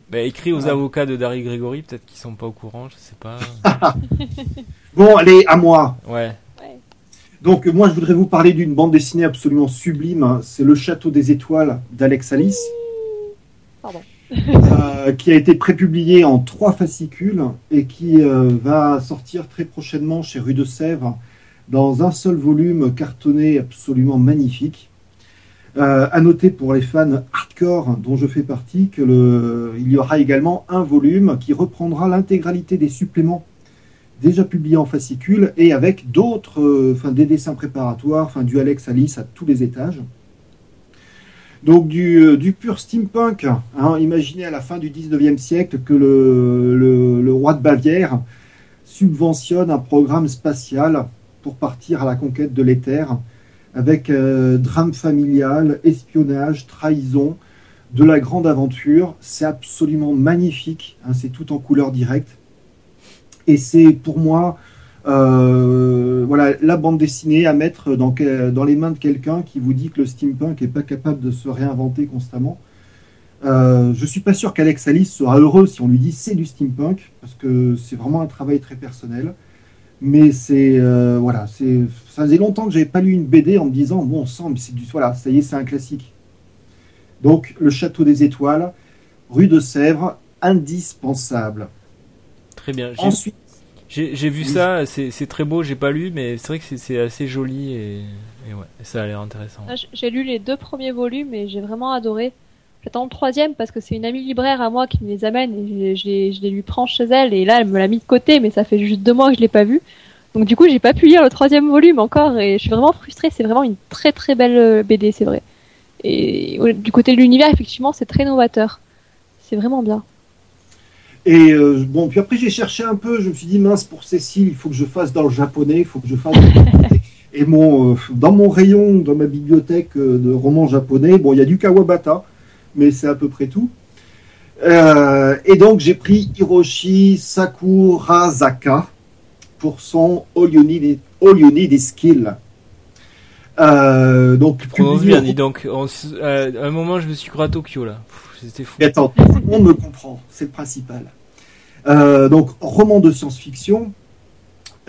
[SPEAKER 1] Bah, écrit aux avocats de Dari Grégory, peut-être qu'ils sont pas au courant, je sais pas.
[SPEAKER 2] bon, allez, à moi.
[SPEAKER 1] Ouais.
[SPEAKER 2] Donc moi, je voudrais vous parler d'une bande dessinée absolument sublime. Hein. C'est Le Château des Étoiles d'Alex Alice.
[SPEAKER 3] Pardon.
[SPEAKER 2] Euh, qui a été prépublié en trois fascicules et qui euh, va sortir très prochainement chez Rue de Sèvres dans un seul volume cartonné absolument magnifique. Euh, à noter pour les fans hardcore dont je fais partie que le, il y aura également un volume qui reprendra l'intégralité des suppléments déjà publiés en fascicules et avec d'autres, enfin des dessins préparatoires, enfin du Alex Alice à tous les étages. Donc du, euh, pur steampunk. Hein. Imaginez à la fin du 19e siècle que le, le, roi de Bavière subventionne un programme spatial pour partir à la conquête de l'éther, avec euh, drame familial, espionnage, trahison, de la grande aventure. C'est absolument magnifique, hein. c'est tout en couleur directe. Et c'est pour moi euh, voilà, la bande dessinée à mettre dans, les mains de quelqu'un qui vous dit que le steampunk n'est pas capable de se réinventer constamment. Euh, je suis pas sûr qu'Alex Alice sera heureux si on lui dit c'est du steampunk, parce que c'est vraiment un travail très personnel. Mais c'est euh, voilà, c'est ça faisait longtemps que j'avais pas lu une BD en me disant bon sang, mais c'est du voilà, ça y est, c'est un classique. Donc le château des étoiles, rue de Sèvres, indispensable.
[SPEAKER 1] Très bien. Ensuite, j'ai vu ça, c'est très beau, j'ai pas lu, mais c'est vrai que c'est assez joli et, ouais, ça a l'air intéressant.
[SPEAKER 3] Ah, j'ai lu les deux premiers volumes et j'ai vraiment adoré. J'attends le troisième parce que c'est une amie libraire à moi qui me les amène et je, les lui prends chez elle et là elle me l'a mis de côté mais ça fait juste deux mois que je l'ai pas vu. Donc du coup j'ai pas pu lire le troisième volume encore et je suis vraiment frustrée. C'est vraiment une très très belle euh, BD, c'est vrai. Et du côté de l'univers effectivement c'est très novateur. C'est vraiment bien.
[SPEAKER 2] Et euh, bon, puis après j'ai cherché un peu, je me suis dit mince pour Cécile, il faut que je fasse dans le japonais, il faut que je fasse. et mon, euh, dans mon rayon, dans ma bibliothèque euh, de romans japonais, bon, il y a du Kawabata, mais c'est à peu près tout. et donc j'ai pris Hiroshi Sakurazaka pour son All You Need, All you need is Skill.
[SPEAKER 1] donc, bien, donc. à un moment, je me suis cru à Tokyo là. C'était fou.
[SPEAKER 2] attends, tout le monde me comprend, c'est le principal. Euh, donc, roman de science-fiction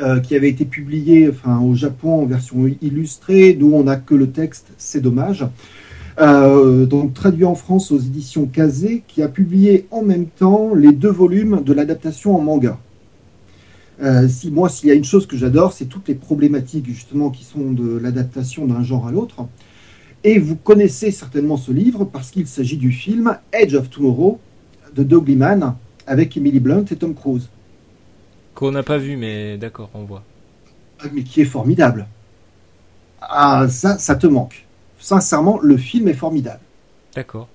[SPEAKER 2] euh, qui avait été publié enfin, au Japon en version illustrée, d'où on n'a que le texte, c'est dommage. Euh, donc traduit en France aux éditions Kazé, qui a publié en même temps les deux volumes de l'adaptation en manga. si moi, s'il y a une chose que j'adore, c'est toutes les problématiques justement qui sont de l'adaptation d'un genre à l'autre. Et vous connaissez certainement ce livre parce qu'il s'agit du film Edge of Tomorrow de Doug Liman, avec Emily Blunt et Tom Cruise.
[SPEAKER 1] Qu'on n'a pas vu, mais d'accord, on voit.
[SPEAKER 2] Ah, mais qui est formidable. Ah, ça, ça te manque. Sincèrement, le film est formidable.
[SPEAKER 1] D'accord.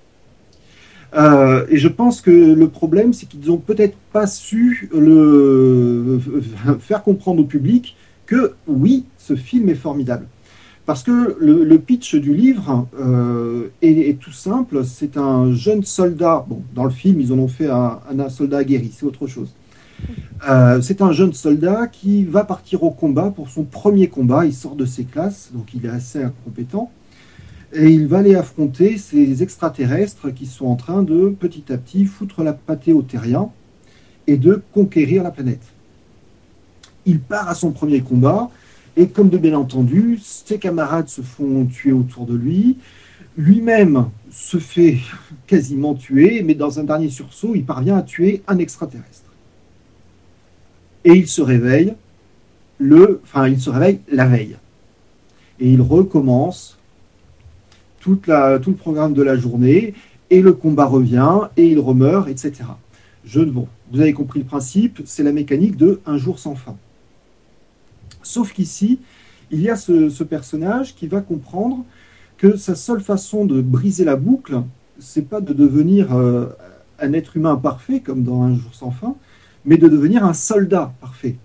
[SPEAKER 2] Euh, et je pense que le problème, c'est qu'ils n'ont peut-être pas su le faire comprendre au public que oui, ce film est formidable. Parce que le, pitch du livre euh, est, tout simple. C'est un jeune soldat. Bon, dans le film, ils en ont fait un, soldat aguerri. C'est autre chose. Euh, c'est un jeune soldat qui va partir au combat pour son premier combat. Il sort de ses classes, donc il est assez incompétent. Et il va aller affronter ces extraterrestres qui sont en train de petit à petit foutre la pâtée aux terriens et de conquérir la planète. Il part à son premier combat et comme de bien entendu, ses camarades se font tuer autour de lui. Lui-même se fait quasiment tuer, mais dans un dernier sursaut, il parvient à tuer un extraterrestre. Et il se réveille le, enfin, il se réveille la veille. Et il recommence tout le programme de la journée, et le combat revient, et il remeurt, etc. Je, bon, vous avez compris le principe, c'est la mécanique de un jour sans fin. Sauf qu'ici, il y a ce, personnage qui va comprendre que sa seule façon de briser la boucle, c'est pas de devenir un être humain parfait comme dans Un jour sans fin, mais de devenir un soldat parfait.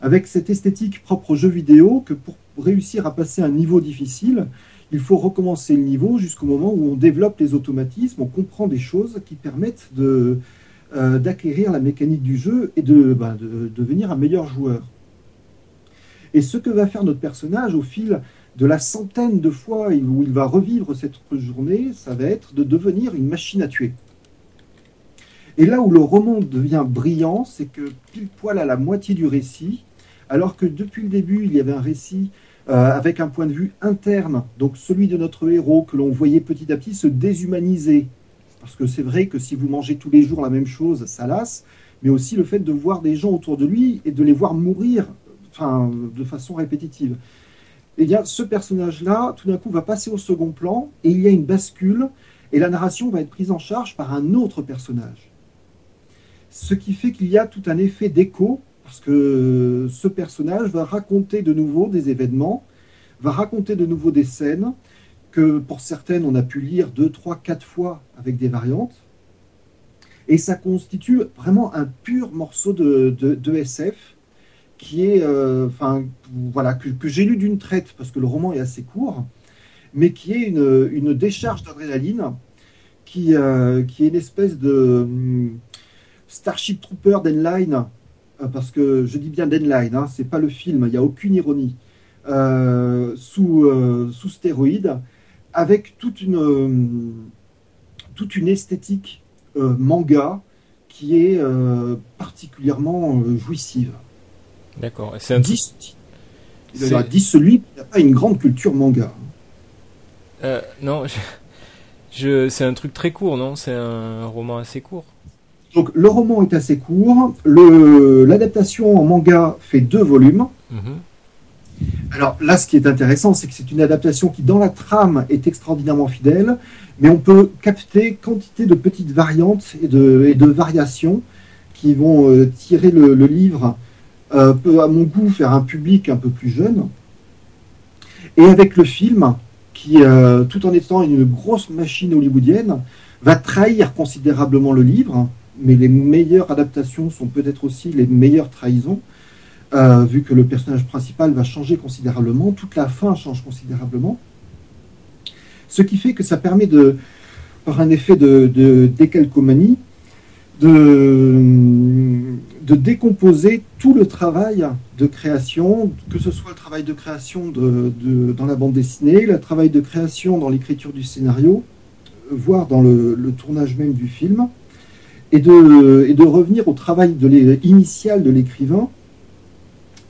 [SPEAKER 2] Avec cette esthétique propre aux jeux vidéo, que pour réussir à passer un niveau difficile, il faut recommencer le niveau jusqu'au moment où on développe les automatismes, on comprend des choses qui permettent de, euh, d'acquérir la mécanique du jeu et de, ben, de, devenir un meilleur joueur. Et ce que va faire notre personnage au fil de la centaine de fois où il va revivre cette journée, ça va être de devenir une machine à tuer. Et là où le roman devient brillant, c'est que pile poil à la moitié du récit, alors que depuis le début, il y avait un récit avec un point de vue interne, donc celui de notre héros que l'on voyait petit à petit se déshumaniser. Parce que c'est vrai que si vous mangez tous les jours la même chose, ça lasse, mais aussi le fait de voir des gens autour de lui et de les voir mourir de façon répétitive. Eh bien, ce personnage-là, tout d'un coup, va passer au second plan et il y a une bascule et la narration va être prise en charge par un autre personnage. Ce qui fait qu'il y a tout un effet d'écho, parce que ce personnage va raconter de nouveau des événements, va raconter de nouveau des scènes, que pour certaines on a pu lire deux, trois, quatre fois avec des variantes. Et ça constitue vraiment un pur morceau de, de, SF qui est, euh, enfin, voilà, que, j'ai lu d'une traite parce que le roman est assez court, mais qui est une, une décharge d'adrénaline, qui, euh, qui est une espèce de hum, Starship Trooper d'Enline, euh, parce que je dis bien d'Enline, hein, c'est pas le film, il n'y a aucune ironie, euh, sous, euh, sous stéroïdes, avec toute une, toute une esthétique manga qui est particulièrement jouissive.
[SPEAKER 1] D'accord. C'est un
[SPEAKER 2] dit, dit celui qui n'a pas une grande culture manga.
[SPEAKER 1] non, je, c'est un truc très court, non? C'est un roman assez court?
[SPEAKER 2] Donc le roman est assez court. L'adaptation en manga fait deux volumes. Mhm. Alors là, ce qui est intéressant, c'est que c'est une adaptation qui, dans la trame, est extraordinairement fidèle, mais on peut capter quantité de petites variantes et de, variations qui vont euh, tirer le, livre, euh, peut, à mon goût, faire un public un peu plus jeune. Et avec le film, qui, euh, tout en étant une grosse machine hollywoodienne, va trahir considérablement le livre mais les meilleures adaptations sont peut-être aussi les meilleures trahisons, euh, vu que le personnage principal va changer considérablement, toute la fin change considérablement. Ce qui fait que ça permet de, par un effet de, décalcomanie, de, décomposer tout le travail de création, que ce soit le travail de création dans la bande dessinée, le travail de création dans l'écriture du scénario, voire dans le tournage même du film, et de, et de revenir au travail de initial de l'écrivain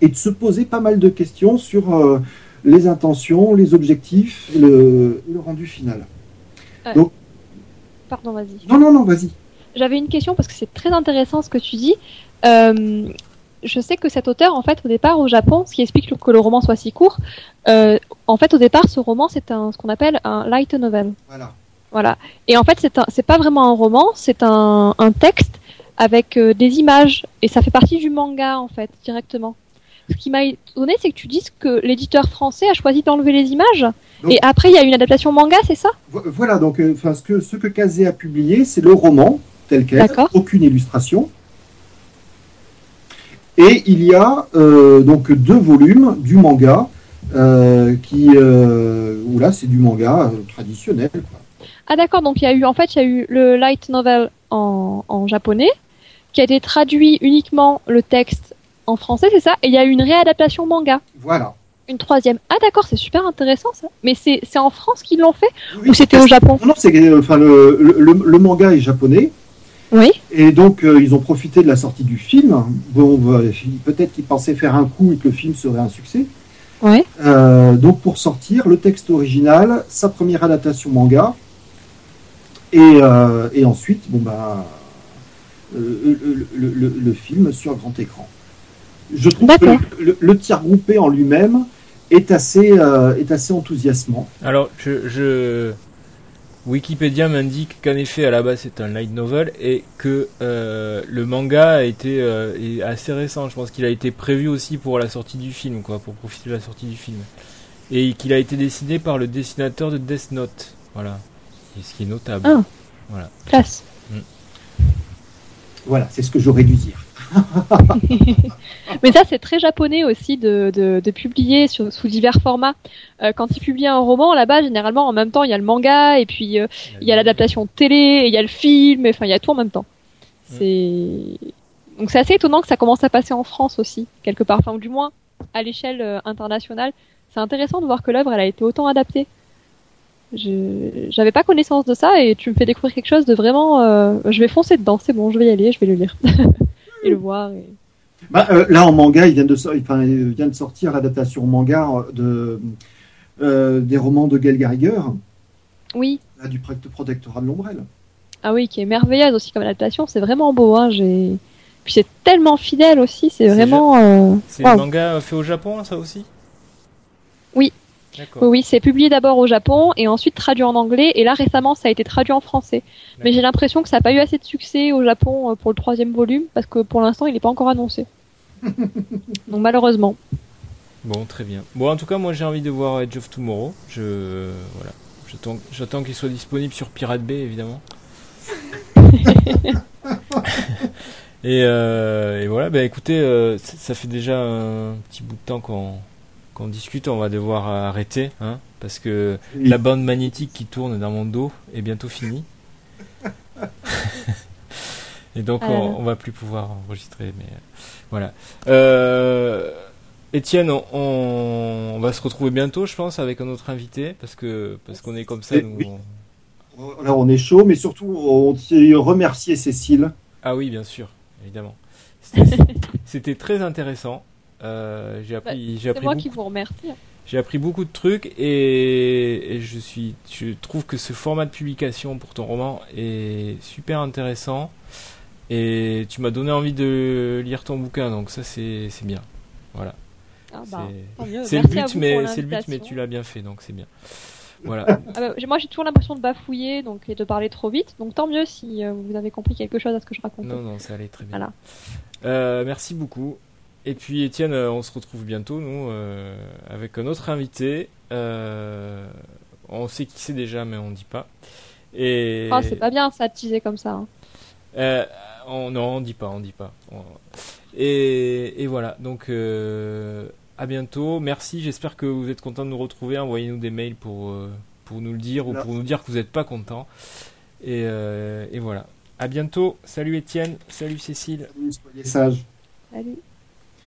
[SPEAKER 2] et de se poser pas mal de questions sur euh, les intentions, les objectifs et le, rendu final.
[SPEAKER 3] Donc, Pardon, vas-y.
[SPEAKER 2] Non, non, non, vas-y.
[SPEAKER 3] J'avais une question parce que c'est très intéressant ce que tu dis. Euh, je sais que cet auteur, en fait, au départ, au Japon, ce qui explique que le roman soit si court, euh, en fait, au départ, ce roman, c'est un, ce qu'on appelle un light novel.
[SPEAKER 2] Voilà.
[SPEAKER 3] Voilà. Et en fait, c'est c'est pas vraiment un roman, c'est un, un texte avec euh, des images et ça fait partie du manga en fait directement. Ce qui m'a étonné, c'est que tu dises que l'éditeur français a choisi d'enlever les images et après il y a une adaptation manga, c'est ça?
[SPEAKER 2] Voilà. Donc, euh, ce que ce que Kazé a publié, c'est le roman tel quel, aucune illustration. Et il y a euh, donc deux volumes du manga qui, où là, c'est du manga traditionnel. Quoi.
[SPEAKER 3] Ah d'accord, donc il y a eu en fait il y a eu le light novel en, en japonais qui a été traduit uniquement le texte en français, c'est ça Et il y a eu une réadaptation manga.
[SPEAKER 2] Voilà.
[SPEAKER 3] Une troisième. Ah d'accord, c'est super intéressant ça. Mais c'est en France qu'ils l'ont fait ou c'était au Japon
[SPEAKER 2] Non, c'est enfin le, le, le, manga est japonais.
[SPEAKER 3] Oui.
[SPEAKER 2] Et donc euh, ils ont profité de la sortie du film. Bon, bah, peut-être qu'ils pensaient faire un coup et que le film serait un succès.
[SPEAKER 3] Oui.
[SPEAKER 2] Euh, donc pour sortir le texte original, sa première adaptation manga, et, euh, et ensuite, bon bah, euh, le, le, le, film sur grand écran. Je trouve que le, tir groupé en lui-même est assez, euh, est assez enthousiasmant.
[SPEAKER 1] Alors, je, je... Wikipédia m'indique qu'en effet, à la base, c'est un light novel et que euh, le manga a été est assez récent. Je pense qu'il a été prévu aussi pour la sortie du film, quoi, pour profiter de la sortie du film, et qu'il a été dessiné par le dessinateur de Death Note. Voilà. Ce qui est notable.
[SPEAKER 3] Ah. Voilà. Classe. Mm.
[SPEAKER 2] Voilà, c'est ce que j'aurais dû dire.
[SPEAKER 3] Mais ça, c'est très japonais aussi de, de, publier sous divers formats. Euh, quand ils publient un roman, là-bas, généralement, en même temps, il y a le manga, et puis euh, il y a l'adaptation télé, et il y a le film, enfin, il y a tout en même temps. Mm. C'est donc c'est assez étonnant que ça commence à passer en France aussi, quelque part. Enfin, du moins, à l'échelle euh, internationale. C'est intéressant de voir que l'œuvre, elle a été autant adaptée. J'avais pas connaissance de ça et tu me fais découvrir quelque chose de vraiment. je vais foncer dedans, c'est bon, je vais y aller, je vais le lire. et le voir.
[SPEAKER 2] Bah, euh, là, en manga, il vient de, enfin, il vient de sortir l'adaptation manga de, euh, des romans de Gail Gariger.
[SPEAKER 3] Oui.
[SPEAKER 2] Là, du protectorat de l'ombrelle.
[SPEAKER 3] Ah oui, qui est merveilleuse aussi comme adaptation. C'est vraiment beau. Hein, j'ai... Puis c'est tellement fidèle aussi. C'est, vraiment. Euh,
[SPEAKER 1] c'est un manga fait au Japon, ça aussi?
[SPEAKER 3] Oui. Oui, c'est publié d'abord au Japon et ensuite traduit en anglais. Et là, récemment, ça a été traduit en français. Mais j'ai l'impression que ça n'a pas eu assez de succès au Japon euh, pour le troisième volume parce que pour l'instant, il n'est pas encore annoncé. Donc malheureusement.
[SPEAKER 1] Bon, très bien. Bon, en tout cas, moi, j'ai envie de voir Edge of Tomorrow. Je voilà, j'attends, j'attends qu'il soit disponible sur Pirate Bay, évidemment. Euh, et, voilà, bah écoutez, euh, ça fait déjà un petit bout de temps qu'on qu'on discute, on va devoir arrêter, hein, parce que la bande magnétique qui tourne dans mon dos est bientôt finie. Et donc ah on, va plus pouvoir enregistrer, mais euh, voilà. Euh, Étienne, on, va se retrouver bientôt, je pense, avec un autre invité, parce que parce qu'on est comme ça. Nous,
[SPEAKER 2] on... on est chaud, mais surtout on tient remercier Cécile.
[SPEAKER 1] Ah oui, bien sûr, évidemment. C'était très intéressant. Euh, j'ai appris,
[SPEAKER 3] bah, j'ai appris. C'est moi qui vous remercie.
[SPEAKER 1] J'ai appris beaucoup de trucs et, je suis, je trouve que ce format de publication pour ton roman est super intéressant et tu m'as donné envie de lire ton bouquin donc ça c'est, c'est bien. Voilà.
[SPEAKER 3] Ah bah,
[SPEAKER 1] c'est le but mais c'est le but mais tu l'as bien fait donc c'est bien. Voilà.
[SPEAKER 3] Ah bah, moi j'ai toujours l'impression de bafouiller donc et de parler trop vite donc tant mieux si euh, vous avez compris quelque chose à ce que je raconte.
[SPEAKER 1] Non non ça allait très bien. Voilà. Euh, merci beaucoup. Et puis Étienne, euh, on se retrouve bientôt, nous, euh, avec un autre invité. Euh, on sait qui c'est déjà, mais on dit pas. Et...
[SPEAKER 3] Oh, c'est pas bien ça de teaser comme ça.
[SPEAKER 1] Hein. on, non, on dit pas, on dit pas. Et, voilà, donc à bientôt. Merci, j'espère que vous êtes content de nous retrouver. Envoyez-nous des mails pour, pour nous le dire ou pour nous dire que vous n'êtes pas content. Et, et, voilà. À bientôt. Salut Étienne. Salut Cécile.
[SPEAKER 2] Soyez sages.
[SPEAKER 3] Salut.